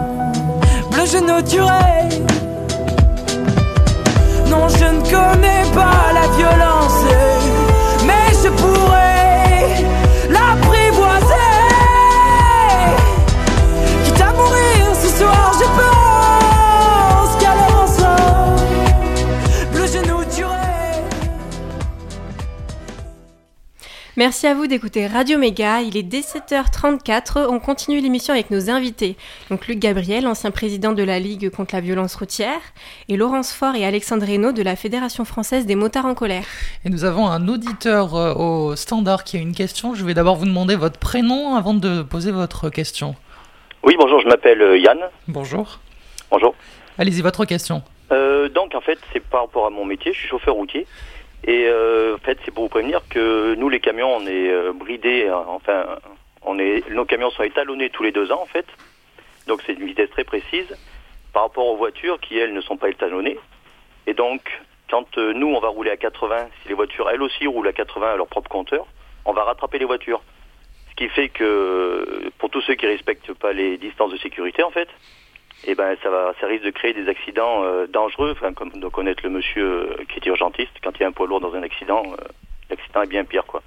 je nous tuerai. Non, je ne connais pas la violence, mais je pourrais Merci à vous d'écouter Radio Méga. Il est 17h34. On continue l'émission avec nos invités. Donc Luc Gabriel, ancien président de la Ligue contre la violence routière, et Laurence Faure et Alexandre Reynaud de la Fédération française des motards en colère. Et nous avons un auditeur euh, au standard qui a une question. Je vais d'abord vous demander votre prénom avant de poser votre question. Oui, bonjour, je m'appelle euh, Yann. Bonjour. Bonjour. Allez-y, votre question. Euh, donc, en fait, c'est par rapport à mon métier. Je suis chauffeur routier. Et euh, en fait, c'est pour vous prévenir que nous, les camions, on est euh, bridés. euh, Enfin, on est, nos camions sont étalonnés tous les deux ans, en fait. Donc, c'est une vitesse très précise par rapport aux voitures qui, elles, ne sont pas étalonnées. Et donc, quand euh, nous, on va rouler à 80, si les voitures, elles aussi, roulent à 80 à leur propre compteur, on va rattraper les voitures. Ce qui fait que, pour tous ceux qui respectent pas les distances de sécurité, en fait, eh ben, ça, va, ça risque de créer des accidents euh, dangereux, enfin, comme doit connaître le monsieur euh, qui est urgentiste. Quand il y a un poids lourd dans un accident, euh, l'accident est bien pire, quoi.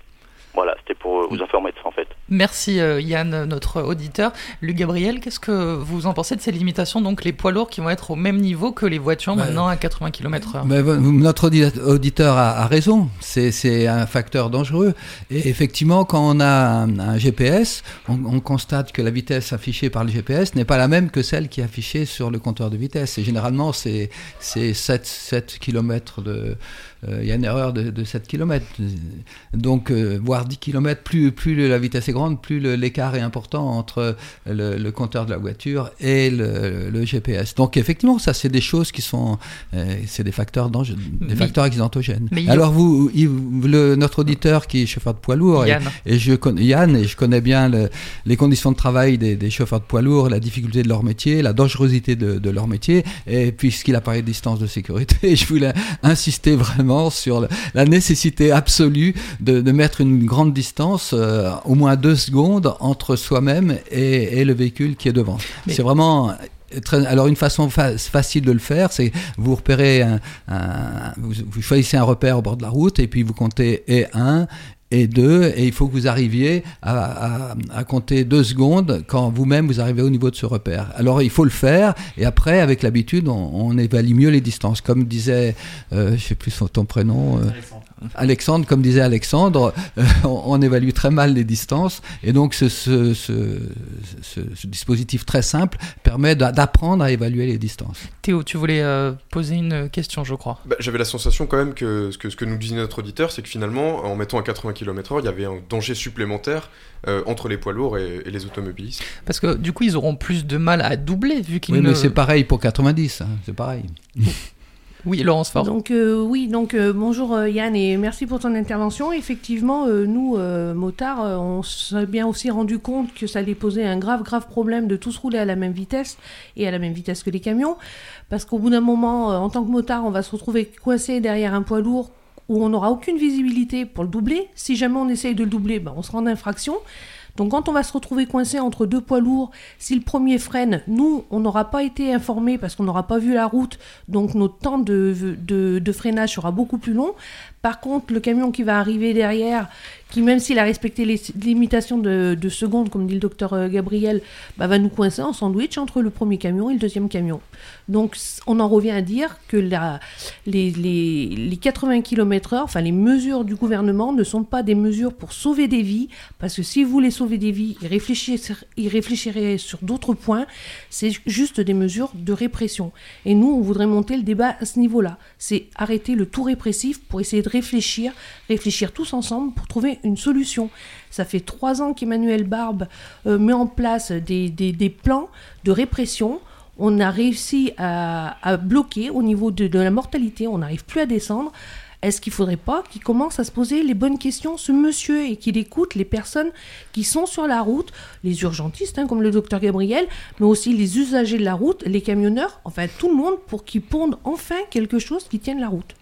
Voilà, c'était pour euh, vous informer de ça, en fait. Merci euh, Yann, notre auditeur. Luc Gabriel, qu'est-ce que vous en pensez de ces limitations Donc les poids lourds qui vont être au même niveau que les voitures maintenant à 80 km/h. Notre audi- auditeur a, a raison, c'est un facteur dangereux. Et effectivement, quand on a un, un GPS, on, on constate que la vitesse affichée par le GPS n'est pas la même que celle qui est affichée sur le compteur de vitesse. Et généralement, c'est c'est 7, 7 km de... euh, Il y a une erreur de, de 7 km. Donc, euh, voire 10 km, plus, plus la vitesse est grande, plus l'écart est important entre le, le compteur de la voiture et le, le GPS. Donc, effectivement, ça, c'est des choses qui sont... euh, c'est des facteurs, dangereux, des Mais- facteurs accidentogènes. Alors, vous, le- notre auditeur qui est chauffeur de poids lourd, et- Yann. et, je connais Yann, et je connais bien le- les conditions de travail des, des chauffeurs de poids lourds, la difficulté de leur métier, la dangerosité de, de leur métier, et puisqu'il a parlé de distance de sécurité, je voulais insister vraiment sur le- la nécessité absolue de, de mettre une grande distance, euh, au moins deux secondes, entre soi-même et, et le véhicule qui est devant. Mais- C'est vraiment alors une façon fa- facile de le faire, c'est vous repérez un, un- vous, vous choisissez un repère au bord de la route et puis vous comptez et 1 et 2 et il faut que vous arriviez à, à- compter deux secondes quand vous-même vous arrivez au niveau de ce repère. Alors il faut le faire et après avec l'habitude on, évalue mieux les distances. Comme disait, euh, je sais plus ton prénom. euh, comme disait Alexandre, euh, on, on évalue très mal les distances et donc ce, ce, ce- ce- ce dispositif très simple permet d'a- d'apprendre à évaluer les distances. Théo, tu voulais euh, poser une question, je crois. Bah, J'avais la sensation quand même que ce, que ce que nous disait notre auditeur, c'est que finalement, en mettant à 80 km/h, il y avait un danger supplémentaire euh, entre les poids lourds et, et les automobilistes. Parce que du coup, ils auront plus de mal à doubler vu qu'ils Oui, ne... mais c'est pareil pour 90, hein, c'est pareil. Oui, Laurence Fort. Donc euh, oui, donc euh, bonjour euh, Yann et merci pour ton intervention. Effectivement, nous motards, on s'est bien aussi rendu compte que ça allait poser un grave grave problème de tous rouler à la même vitesse et à la même vitesse que les camions, parce qu'au bout d'un moment, en tant que motard, on va se retrouver coincé derrière un poids lourd où on n'aura aucune visibilité pour le doubler. Si jamais on essaye de le doubler, ben, on se rend en infraction. Donc quand on va se retrouver coincé entre deux poids lourds, si le premier freine, nous, on n'aura pas été informé parce qu'on n'aura pas vu la route, donc notre temps de, de, de freinage sera beaucoup plus long. Par contre, le camion qui va arriver derrière, qui même s'il a respecté les limitations de, de secondes, comme dit le docteur euh, Gabriel, bah, va nous coincer en sandwich entre le premier camion et le deuxième camion. Donc on en revient à dire que les, les, les 80 km/h, enfin les mesures du gouvernement ne sont pas des mesures pour sauver des vies, parce que si vous voulez sauver des vies, ils réfléchiraient sur d'autres points, c'est juste des mesures de répression. Et nous, on voudrait monter le débat à ce niveau-là. C'est arrêter le tout répressif pour essayer de réfléchir, réfléchir tous ensemble pour trouver une solution. Ça fait trois ans qu'Emmanuel Barbe euh, met en place des, plans de répression. On a réussi à, bloquer au niveau de, de la mortalité, on n'arrive plus à descendre. Est-ce qu'il ne faudrait pas qu'il commence à se poser les bonnes questions, ce monsieur, et qu'il écoute les personnes qui sont sur la route, les urgentistes, hein, comme le docteur Gabriel, mais aussi les usagers de la route, les camionneurs, enfin tout le monde, pour qu'ils pondent enfin quelque chose qui tienne la route.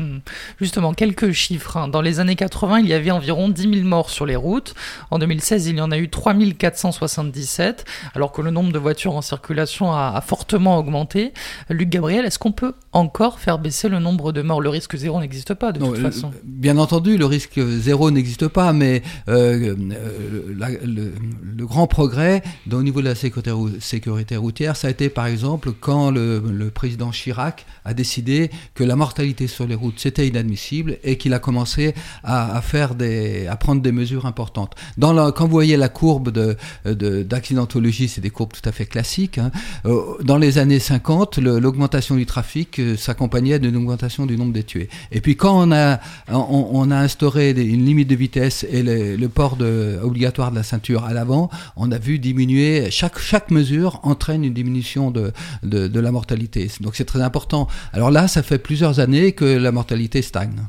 Hmm. Justement, quelques chiffres. hein. Dans les années 80, il y avait environ 10 000 morts sur les routes. En 2016, il y en a eu 3 477, alors que le nombre de voitures en circulation a, a fortement augmenté. Luc Gabriel, est-ce qu'on peut encore faire baisser le nombre de morts? Le risque zéro n'existe pas, de Non, toute euh, façon. Bien entendu, le risque zéro n'existe pas, mais euh, euh, la- le, le grand progrès au niveau de la sécurité, rou- sécurité routière, ça a été par exemple quand le, le président Chirac a décidé que la mortalité sur les routes c'était inadmissible et qu'il a commencé à, faire des, à prendre des mesures importantes. Quand vous voyez la courbe de, de, d'accidentologie, c'est des courbes tout à fait classiques. Hein. Euh, dans les années 50, l'augmentation du trafic euh, s'accompagnait d'une augmentation du nombre des tués. Et puis quand on a, on, a instauré une limite de vitesse et le, port obligatoire de la ceinture à l'avant, on a vu diminuer, chaque, chaque mesure entraîne une diminution de, de, de la mortalité. Donc c'est très important. Alors là, ça fait plusieurs années que la mortalité stagne.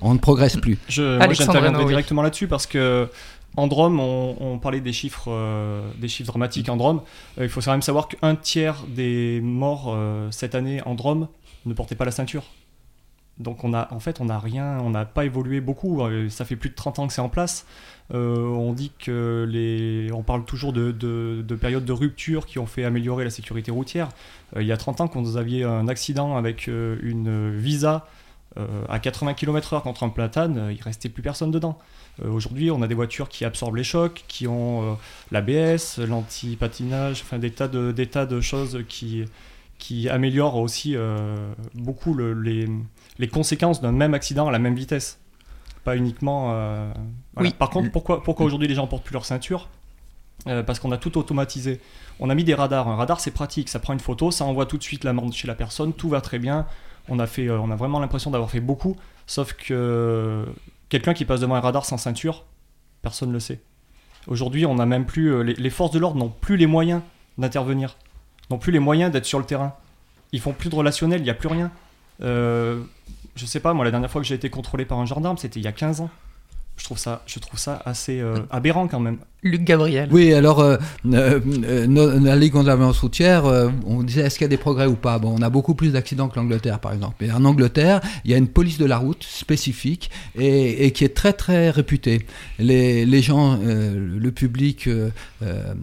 On ne progresse plus. Je, moi, j'interviendrai directement là-dessus parce que en Drôme, on, on parlait des chiffres, euh, des chiffres dramatiques en Drôme. Euh, il faut quand même savoir qu'un tiers des morts euh, cette année en Drôme ne portaient pas la ceinture. Donc on a, en fait, on n'a rien, on n'a pas évolué beaucoup. Euh, ça fait plus de 30 ans que c'est en place. Euh, on dit que les, on parle toujours de, de, de, périodes de rupture qui ont fait améliorer la sécurité routière. Euh, il y a 30 ans, quand vous aviez un accident avec euh, une Visa à 80 km/h contre un platane, il restait plus personne dedans. Aujourd'hui, on a des voitures qui absorbent les chocs, qui ont l'ABS, l'anti-patinage, enfin des tas de, des tas de choses qui, qui améliorent aussi beaucoup le, les, les conséquences d'un même accident à la même vitesse pas uniquement. Euh, voilà. Oui. Par contre, pourquoi, pourquoi aujourd'hui les gens portent plus leur ceinture? Euh, Parce qu'on a tout automatisé. On a mis des radars. Un radar, c'est pratique. Ça prend une photo, ça envoie tout de suite la mort chez la personne, tout va très bien. On a, fait, euh, on a vraiment l'impression d'avoir fait beaucoup. Sauf que quelqu'un qui passe devant un radar sans ceinture, personne ne le sait. Aujourd'hui, on n'a même plus. euh, les, forces de l'ordre n'ont plus les moyens d'intervenir, n'ont plus les moyens d'être sur le terrain. Ils font plus de relationnel, il n'y a plus rien. Euh, je sais pas, moi, la dernière fois que j'ai été contrôlé par un gendarme, c'était il y a 15 ans. Je trouve ça, je trouve ça assez euh, aberrant quand même. Luc Gabriel. Oui, alors, euh, euh, euh, la Ligue contre la violence routière, euh, on disait est-ce qu'il y a des progrès ou pas? Bon, on a beaucoup plus d'accidents que l'Angleterre, par exemple. Et en Angleterre, il y a une police de la route spécifique et, et qui est très, très réputée. Les, les gens, euh, le public euh, euh,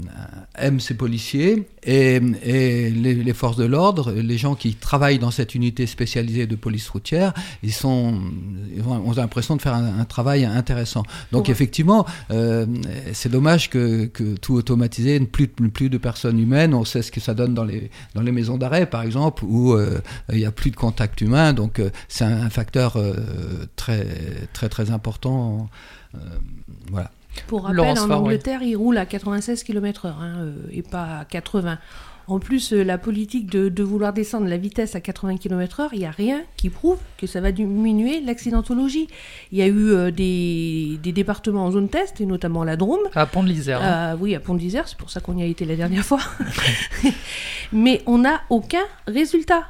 aime ces policiers et, et les, les, forces de l'ordre, les gens qui travaillent dans cette unité spécialisée de police routière, ils, sont, ils ont l'impression de faire un, un, travail intéressant. Donc, ouais. effectivement, euh, c'est dommage que, que, tout automatisé, plus, plus de personnes humaines. On sait ce que ça donne dans les, dans les maisons d'arrêt, par exemple, où euh, il n'y a plus de contact humain. Donc, euh, c'est un, un, facteur très, très, très important. voilà. Pour rappel, Laurence en Angleterre, oui. il roule à 96 km/h hein, et pas à 80. En plus, euh, la politique de, de, vouloir descendre la vitesse à 80 km/h, il n'y a rien qui prouve que ça va diminuer l'accidentologie. Il y a eu euh, des, des, départements en zone test, et notamment la Drôme. À Pont de l'Isère. Euh, oui, à Pont de l'Isère, c'est pour ça qu'on y a été la dernière fois. Mais on n'a aucun résultat.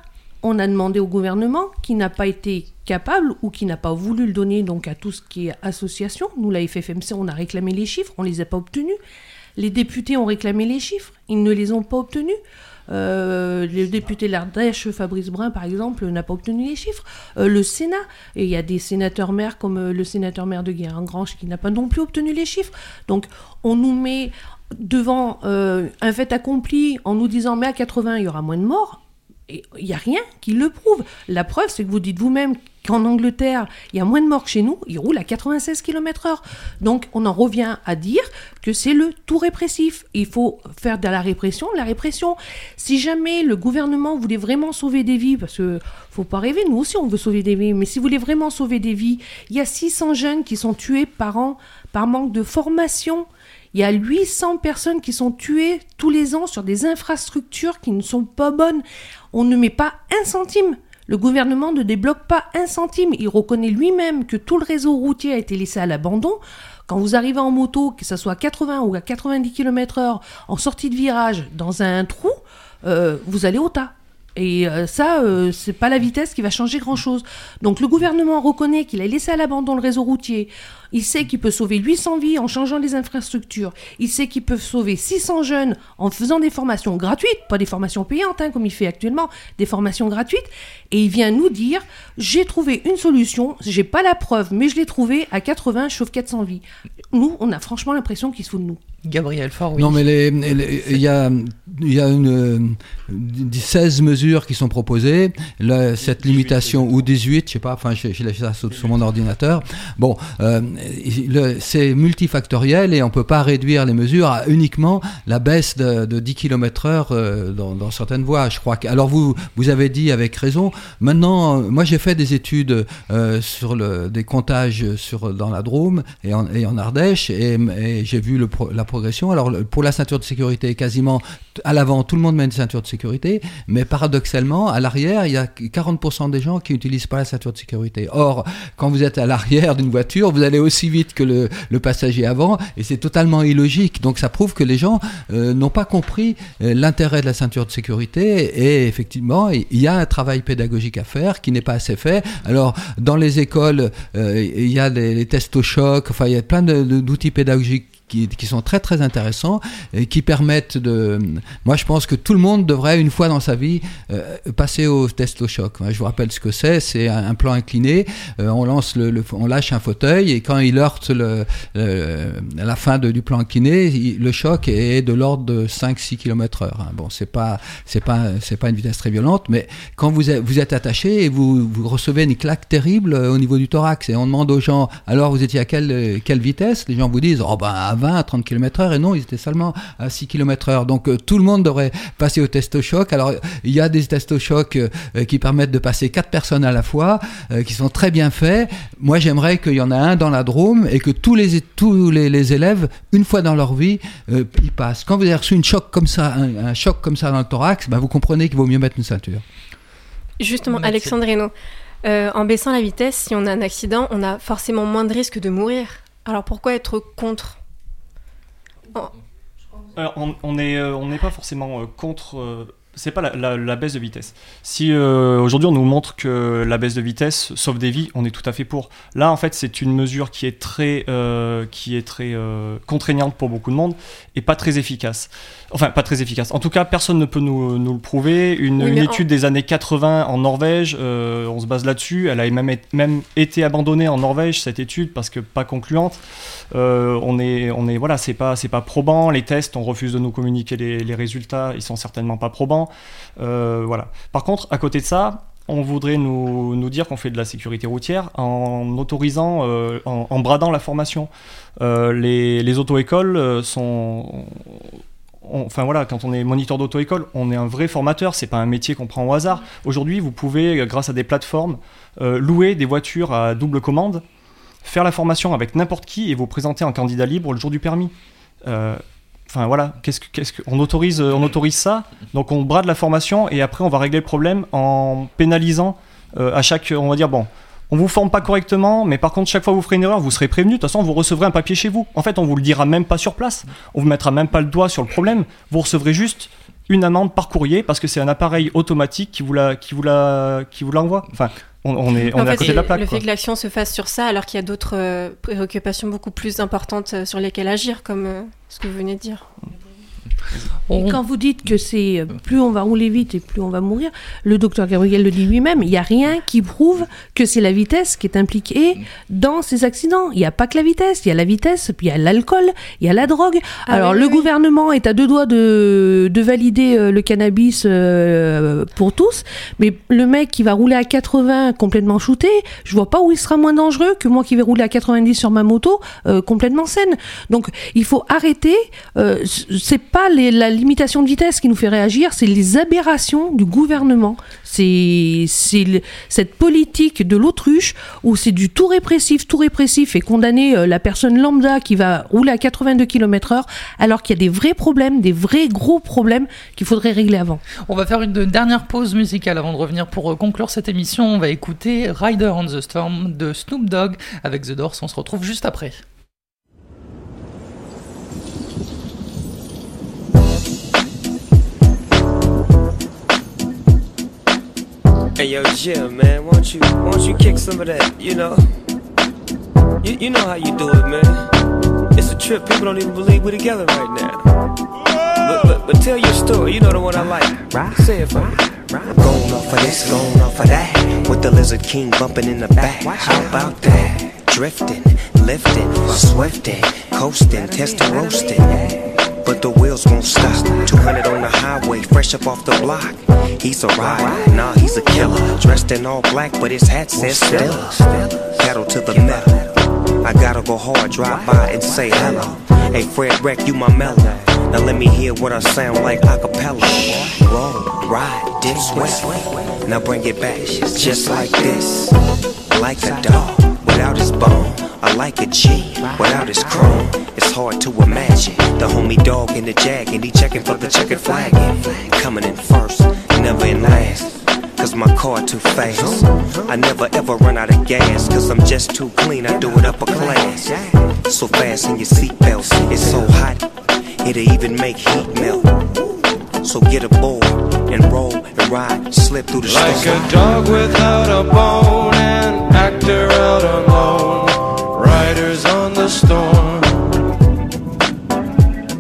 On a demandé au gouvernement qui n'a pas été capable ou qui n'a pas voulu le donner donc à tout ce qui est association. Nous, la FFMC, on a réclamé les chiffres, on ne les a pas obtenus. Les députés ont réclamé les chiffres, ils ne les ont pas obtenus. Euh, le député l'Ardèche, Fabrice Brun, par exemple, n'a pas obtenu les chiffres. Euh, le Sénat, et il y a des sénateurs maires comme euh, le sénateur maire de Guérin-Grange qui n'a pas non plus obtenu les chiffres. Donc, on nous met devant un fait accompli en nous disant mais à 80 il y aura moins de morts. Il n'y a rien qui le prouve. La preuve, c'est que vous dites vous-même qu'en Angleterre, il y a moins de morts que chez nous, ils roulent à 96 km/h. Donc on en revient à dire que c'est le tout répressif. Il faut faire de la répression la répression. Si jamais le gouvernement voulait vraiment sauver des vies, parce que faut pas rêver, nous aussi on veut sauver des vies, mais si vous voulez vraiment sauver des vies, il y a 600 jeunes qui sont tués par an par manque de formation. Il y a 800 personnes qui sont tuées tous les ans sur des infrastructures qui ne sont pas bonnes. On ne met pas un centime. Le gouvernement ne débloque pas un centime. Il reconnaît lui-même que tout le réseau routier a été laissé à l'abandon. Quand vous arrivez en moto, que ce soit à 80 ou à 90 km/h, en sortie de virage, dans un trou, euh, vous allez au tas. Et euh, ça, euh, c'est pas la vitesse qui va changer grand-chose. Donc le gouvernement reconnaît qu'il a laissé à l'abandon le réseau routier. Il sait qu'il peut sauver 800 vies en changeant les infrastructures. Il sait qu'il peut sauver 600 jeunes en faisant des formations gratuites, pas des formations payantes hein, comme il fait actuellement, des formations gratuites. Et il vient nous dire j'ai trouvé une solution, j'ai pas la preuve, mais je l'ai trouvée à 80, je sauve 400 vies. Nous, on a franchement l'impression qu'il se fout de nous. Gabriel Faure, oui. Non, mais il y a, il y a une, euh, 16 mesures qui sont proposées. Cette limitation, ou 18, je sais pas, enfin, j'ai ça sur, sur mon ordinateur. Bon, euh, c'est multifactoriel et on peut pas réduire les mesures à uniquement la baisse de, de 10 km heure euh, dans, dans certaines voies. Je crois que, alors vous, vous avez dit avec raison. Maintenant, euh, moi, j'ai fait des études euh, sur le, des comptages sur, dans la Drôme et en, et en Ardèche et, et j'ai vu le la Alors, pour la ceinture de sécurité, quasiment à l'avant, tout le monde met une ceinture de sécurité, mais paradoxalement, à l'arrière, il y a 40% des gens qui n'utilisent pas la ceinture de sécurité. Or, quand vous êtes à l'arrière d'une voiture, vous allez aussi vite que le, passager avant, et c'est totalement illogique. Donc, ça prouve que les gens euh, n'ont pas compris euh, l'intérêt de la ceinture de sécurité, et effectivement, il y a un travail pédagogique à faire qui n'est pas assez fait. Alors, dans les écoles, euh, il y a les, tests au choc, enfin, il y a plein d'outils pédagogiques qui, sont très très intéressants et qui permettent de. Moi, je pense que tout le monde devrait une fois dans sa vie euh, passer au test au choc. Je vous rappelle ce que c'est. C'est un, plan incliné. Euh, on lance le, on lâche un fauteuil et quand il heurte le, la fin de- du plan incliné, le choc est de l'ordre de 5-6 km heure. hein. Bon, c'est pas c'est pas c'est pas une vitesse très violente, mais quand vous êtes, vous êtes attaché et vous, vous recevez une claque terrible euh, au niveau du thorax et on demande aux gens alors vous étiez à quelle quelle vitesse? Les gens vous disent oh ben 20 à 30 km heure et non ils étaient seulement à 6 km heure. Donc euh, tout le monde devrait passer au test au choc. Alors il y a des tests au choc euh, euh, qui permettent de passer quatre personnes à la fois, euh, qui sont très bien faits. Moi j'aimerais qu'il y en a un dans la Drôme et que tous les tous les, les élèves une fois dans leur vie euh, y passent. Quand vous avez reçu une choc comme ça, un, un choc comme ça dans le thorax, ben, vous comprenez qu'il vaut mieux mettre une ceinture. Justement, Alexandre Reynaud, euh, en baissant la vitesse, si on a un accident, on a forcément moins de risques de mourir. Alors pourquoi être contre? N'est euh, on n'est pas forcément euh, contre. C'est pas la, la- la baisse de vitesse. Si euh, aujourd'hui on nous montre que la baisse de vitesse sauve des vies, on est tout à fait pour. Là, en fait, c'est une mesure qui est très, euh, qui est très euh, contraignante pour beaucoup de monde et pas très efficace. Enfin, pas très efficace. En tout cas, personne ne peut nous, nous le prouver. Une, Oui, une en- étude des années 80 en Norvège, euh, on se base là-dessus. Elle a même, été- même été abandonnée en Norvège cette étude parce que pas concluante. Euh, on est, on est, voilà, c'est pas, c'est pas probant. Les tests, on refuse de nous communiquer les, les résultats. Ils sont certainement pas probants. Euh, voilà. Par contre, à côté de ça, on voudrait nous, dire qu'on fait de la sécurité routière en autorisant, euh, en, bradant la formation. Euh, les, les auto-écoles sont. on- enfin voilà, quand on est moniteur d'auto-école, on est un vrai formateur, c'est pas un métier qu'on prend au hasard. Aujourd'hui, vous pouvez, grâce à des plateformes, louer des voitures à double commande, faire la formation avec n'importe qui et vous présenter en candidat libre le jour du permis. Enfin voilà, qu'est-ce que, qu'est-ce que, on autorise, euh, on autorise ça, donc on brade la formation et après on va régler le problème en pénalisant euh, à chaque, on va dire bon, on vous forme pas correctement, mais par contre chaque fois que vous ferez une erreur, vous serez prévenu. De toute façon, vous recevrez un papier chez vous. En fait, on vous le dira même pas sur place, on vous mettra même pas le doigt sur le problème. Vous recevrez juste une amende par courrier parce que c'est un appareil automatique qui vous la, qui vous la, qui vous l'envoie. Enfin, on, on est, on est à fait, côté de la plaque. Le quoi. fait que l'action se fasse sur ça, alors qu'il y a d'autres euh, préoccupations beaucoup plus importantes euh, sur lesquelles agir, comme euh, ce que vous venez de dire. Et quand vous dites que c'est euh, plus on va rouler vite et plus on va mourir, le docteur Gabriel le dit lui-même, il n'y a rien qui prouve que c'est la vitesse qui est impliquée dans ces accidents. Il n'y a pas que la vitesse, il y a la vitesse, puis il y a l'alcool, il y a la drogue. Ah Alors oui, le oui, gouvernement est à deux doigts de, de valider euh, le cannabis euh, pour tous, mais le mec qui va rouler à 80 complètement shooté, je vois pas où il sera moins dangereux que moi qui vais rouler à 90 sur ma moto euh, complètement saine. Donc il faut arrêter. euh, c'est pas la limitation de vitesse qui nous fait réagir, c'est les aberrations du gouvernement. C'est cette politique de l'autruche où c'est du tout répressif, tout répressif et condamner euh, la personne lambda qui va rouler à 82 km/h alors qu'il y a des vrais problèmes, des vrais gros problèmes qu'il faudrait régler avant. On va faire une dernière pause musicale avant de revenir pour euh, conclure cette émission. On va écouter Rider on the Storm de Snoop Dogg avec The Doors. On se retrouve juste après. Hey yo, Jim, man, why don't you why don't you kick some of that? You know, you, you know how you do it, man. It's a trip. People don't even believe we're together right now. But, but but tell your story. You know the one I like. Right? Say it for me. Going off of this, going off of that. With the Lizard King bumping in the back. How about that? drifting, lifting, swifting, coasting, test roasting. But the wheels won't stop. 200 on highway, fresh up off the block. He's a rider, nah, he's a killer. Dressed in all black, but his hat says Stella. Pedal to the metal. I gotta go hard, drive by and say hello. Hey, Fred Wreck, you my mellow. Now let me hear what I sound like a cappella. Roll, ride, dip, sweat. Now bring it back, just like this. Like a dog without his bone. I like a G without his chrome. It's hard to imagine the homie dog in the jag and he checking for the checkered flag. Coming in first, never in last. Cause my car too fast. I never ever run out of gas. Cause I'm just too clean, I do it upper class. So fast in your seatbelts, it's so hot, it'll even make heat melt. So get a aboard and roll and ride, slip through the Like storm. a dog without a bone, an actor out alone, riders on the storm.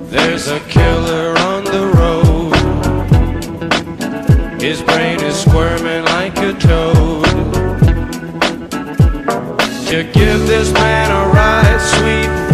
There's a killer on the road. His brain is squirming like a toad. To give this man a ride, sweet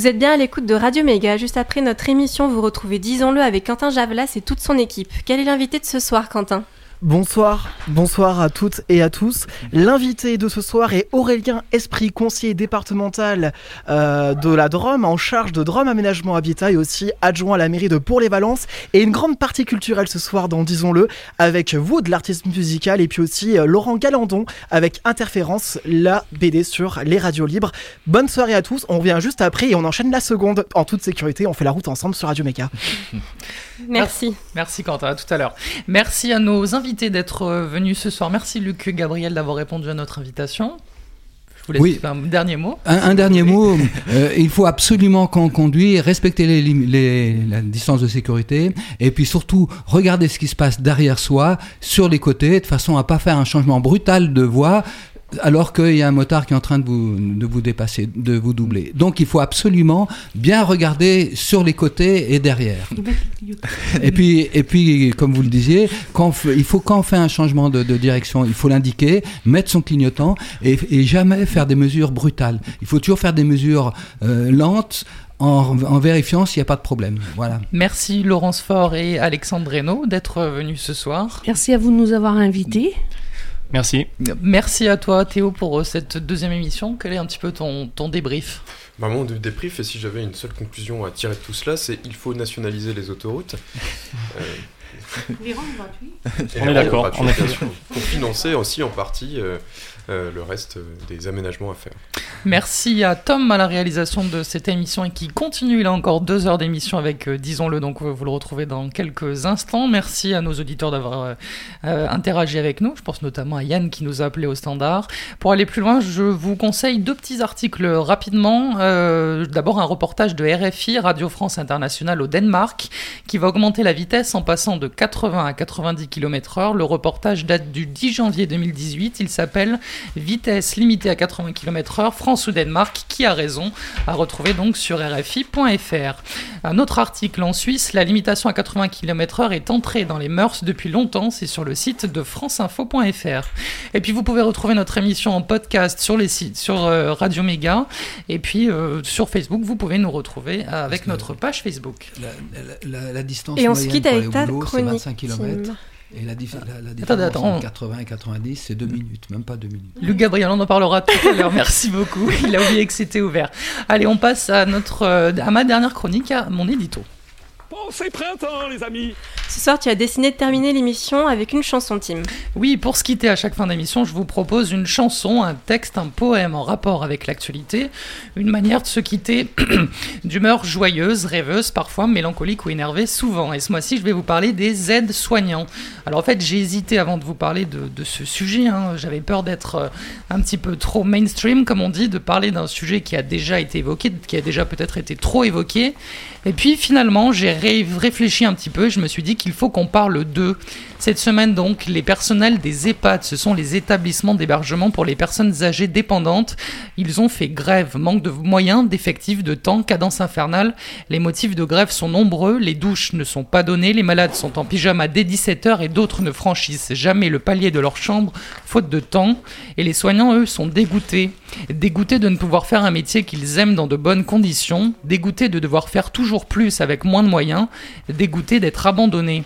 Vous êtes bien à l'écoute de Radio Méga. Juste après notre émission, vous retrouvez Disons-le avec Quentin Javelas et toute son équipe. Quel est l'invité de ce soir, Quentin? Bonsoir, bonsoir à toutes et à tous. L'invité de ce soir est Aurélien Esprit, conseiller départemental euh, de la Drôme, en charge de Drôme Aménagement Habitat et aussi adjoint à la mairie de Pour-les-Valences. Et une grande partie culturelle ce soir dans Disons-le, avec vous de l'artiste musical et puis aussi euh, Laurent Galandon avec Interférence, la BD sur les radios libres. Bonne soirée à tous, on revient juste après et on enchaîne la seconde en toute sécurité. On fait la route ensemble sur Radio Méga. Merci. Merci Quentin, à tout à l'heure. Merci à nos invités d'être venus ce soir. Merci Luc Gabriel d'avoir répondu à notre invitation. Je vous laisse Oui. un dernier mot. Un, un dernier mot, euh, il faut absolument quand on conduit respecter les, les- la distance de sécurité et puis surtout regarder ce qui se passe derrière soi, sur les côtés, de façon à pas faire un changement brutal de voie alors qu'il y a un motard qui est en train de vous, de vous dépasser, de vous doubler. Donc il faut absolument bien regarder sur les côtés et derrière. Et puis, et puis, comme vous le disiez, quand on fait- il faut quand on fait un changement de, de direction, il faut l'indiquer, mettre son clignotant et, et jamais faire des mesures brutales. Il faut toujours faire des mesures euh, lentes en, en vérifiant s'il n'y a pas de problème. Voilà. Merci Laurence Faure et Alexandre Reynaud d'être venus ce soir. Merci à vous de nous avoir invités. Merci. Merci à toi Théo pour euh, cette deuxième émission. Quel est un petit peu ton, ton débrief? Bah, mon débrief, et si j'avais une seule conclusion à tirer de tout cela, c'est il faut nationaliser les autoroutes. Euh, Les rendre gratuits. On est d'accord, Pour financer aussi en partie euh, euh, le reste euh, des aménagements à faire. Merci à Tom à la réalisation de cette émission et qui continue. Il a encore deux heures d'émission avec, euh, disons-le, donc vous le retrouvez dans quelques instants. Merci à nos auditeurs d'avoir interagi avec nous. Je pense notamment à Yann qui nous a appelé au standard. Pour aller plus loin, je vous conseille deux petits articles rapidement. D'abord, un reportage de RFI, Radio France Internationale au Danemark, qui va augmenter la vitesse en passant de 80 à 90 km/h. Le reportage date du 10 janvier 2018. Il s'appelle Vitesse limitée à 80 km/h, France ou Danemark, qui a raison À retrouver donc sur RFI.fr. Un autre article en Suisse, la limitation à 80 km/h est entrée dans les mœurs depuis longtemps. C'est sur le site de franceinfo.fr. Et puis vous pouvez retrouver notre émission en podcast sur les sites, sur euh, Radio Méga. Et puis euh, sur Facebook, vous pouvez nous retrouver avec notre page Facebook. La, la- la distance Et on se moyenne quitte avec au ta boulot, c'est chronique, 25 km. Tim. Et la, la, la différence attends. entre 80 et 90, c'est 2 minutes, même pas 2 minutes. Luc Gabriel, on en parlera tout à l'heure. Merci beaucoup. Il a oublié que c'était ouvert. Allez, on passe à notre, euh, à ma dernière chronique, à mon édito. Pensez printemps, les amis Ce soir, tu as décidé de terminer l'émission avec une chanson, Tim. Oui, pour se quitter à chaque fin d'émission, je vous propose une chanson, un texte, un poème en rapport avec l'actualité, une manière de se quitter d'humeur joyeuse, rêveuse, parfois mélancolique ou énervée, souvent. Et ce mois-ci, je vais vous parler des aides soignants. Alors en fait, j'ai hésité avant de vous parler de, de ce sujet. hein. J'avais peur d'être euh, un petit peu trop mainstream, comme on dit, de parler d'un sujet qui a déjà été évoqué, qui a déjà peut-être été trop évoqué. Et puis finalement, j'ai ré- réfléchi un petit peu et je me suis dit qu'il faut qu'on parle d'eux. Cette semaine donc, les personnels des EHPAD, ce sont les établissements d'hébergement pour les personnes âgées dépendantes. Ils ont fait grève, manque de moyens, d'effectifs, de temps, cadence infernale. Les motifs de grève sont nombreux, les douches ne sont pas données, les malades sont en pyjama dès 17h et d'autres ne franchissent jamais le palier de leur chambre, faute de temps. Et les soignants, eux, sont dégoûtés. Dégoûtés de ne pouvoir faire un métier qu'ils aiment dans de bonnes conditions, dégoûtés de devoir faire toujours plus avec moins de moyens, dégoûtés d'être abandonnés.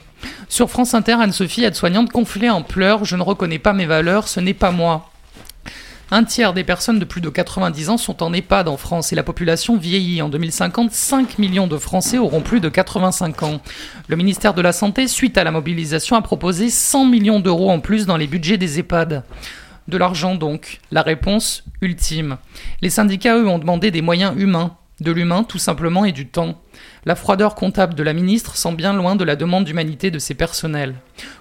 Sur France Inter, Anne-Sophie, aide-soignante, conflée en pleurs, je ne reconnais pas mes valeurs, ce n'est pas moi. Un tiers des personnes de plus de 90 ans sont en EHPAD en France et la population vieillit. En 2050, 5 millions de Français auront plus de 85 ans. Le ministère de la Santé, suite à la mobilisation, a proposé 100 millions d'euros en plus dans les budgets des EHPAD. De l'argent donc. La réponse ultime. Les syndicats, eux, ont demandé des moyens humains. De l'humain, tout simplement, et du temps. La froideur comptable de la ministre semble bien loin de la demande d'humanité de ses personnels.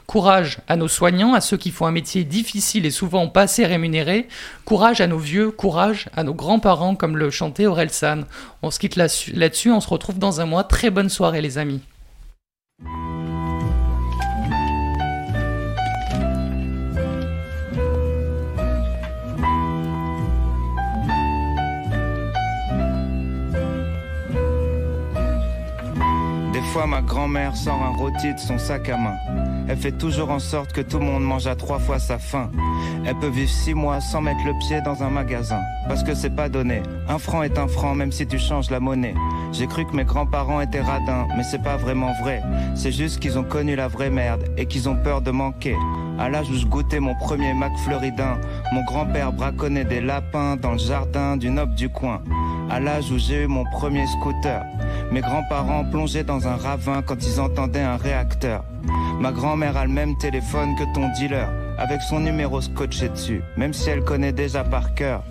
Courage à nos soignants, à ceux qui font un métier difficile et souvent pas assez rémunéré. Courage à nos vieux, courage à nos grands-parents, comme le chantait Aurel San. On se quitte là- là-dessus, on se retrouve dans un mois. Très bonne soirée, les amis. Fois, ma grand-mère sort un rôti de son sac à main. Elle fait toujours en sorte que tout le monde mange à trois fois sa faim. Elle peut vivre six mois sans mettre le pied dans un magasin. Parce que c'est pas donné. Un franc est un franc, même si tu changes la monnaie. J'ai cru que mes grands-parents étaient radins, mais c'est pas vraiment vrai. C'est juste qu'ils ont connu la vraie merde et qu'ils ont peur de manquer. À l'âge où je goûtais mon premier Mac floridin, mon grand-père braconnait des lapins dans le jardin du noble du coin. À l'âge où j'ai eu mon premier scooter, mes grands-parents plongeaient dans un ravin quand ils entendaient un réacteur. Ma grand-mère a le même téléphone que ton dealer, avec son numéro scotché dessus, même si elle connaît déjà par cœur.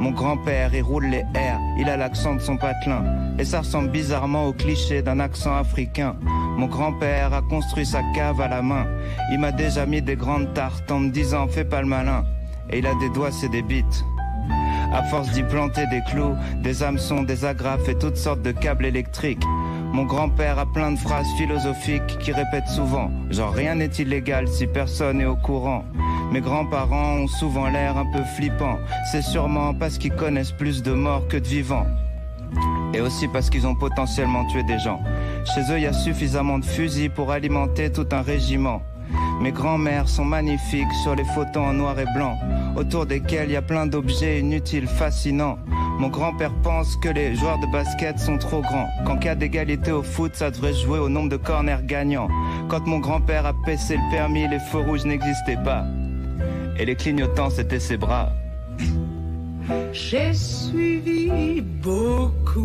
Mon grand-père, il roule les airs, il a l'accent de son patelin, et ça ressemble bizarrement au cliché d'un accent africain. Mon grand-père a construit sa cave à la main, il m'a déjà mis des grandes tartes en me disant fais pas le malin, et il a des doigts, c'est des bites. À force d'y planter des clous, des hameçons, des agrafes et toutes sortes de câbles électriques. Mon grand-père a plein de phrases philosophiques qui répète souvent, genre rien n'est illégal si personne est au courant. Mes grands-parents ont souvent l'air un peu flippants, c'est sûrement parce qu'ils connaissent plus de morts que de vivants. Et aussi parce qu'ils ont potentiellement tué des gens. Chez eux, il y a suffisamment de fusils pour alimenter tout un régiment. Mes grands-mères sont magnifiques sur les photos en noir et blanc, autour desquels il y a plein d'objets inutiles, fascinants. Mon grand-père pense que les joueurs de basket sont trop grands, qu'en cas d'égalité au foot, ça devrait jouer au nombre de corners gagnants. Quand mon grand-père a paissé le permis, les feux rouges n'existaient pas. Et les clignotants, c'était ses bras. J'ai suivi beaucoup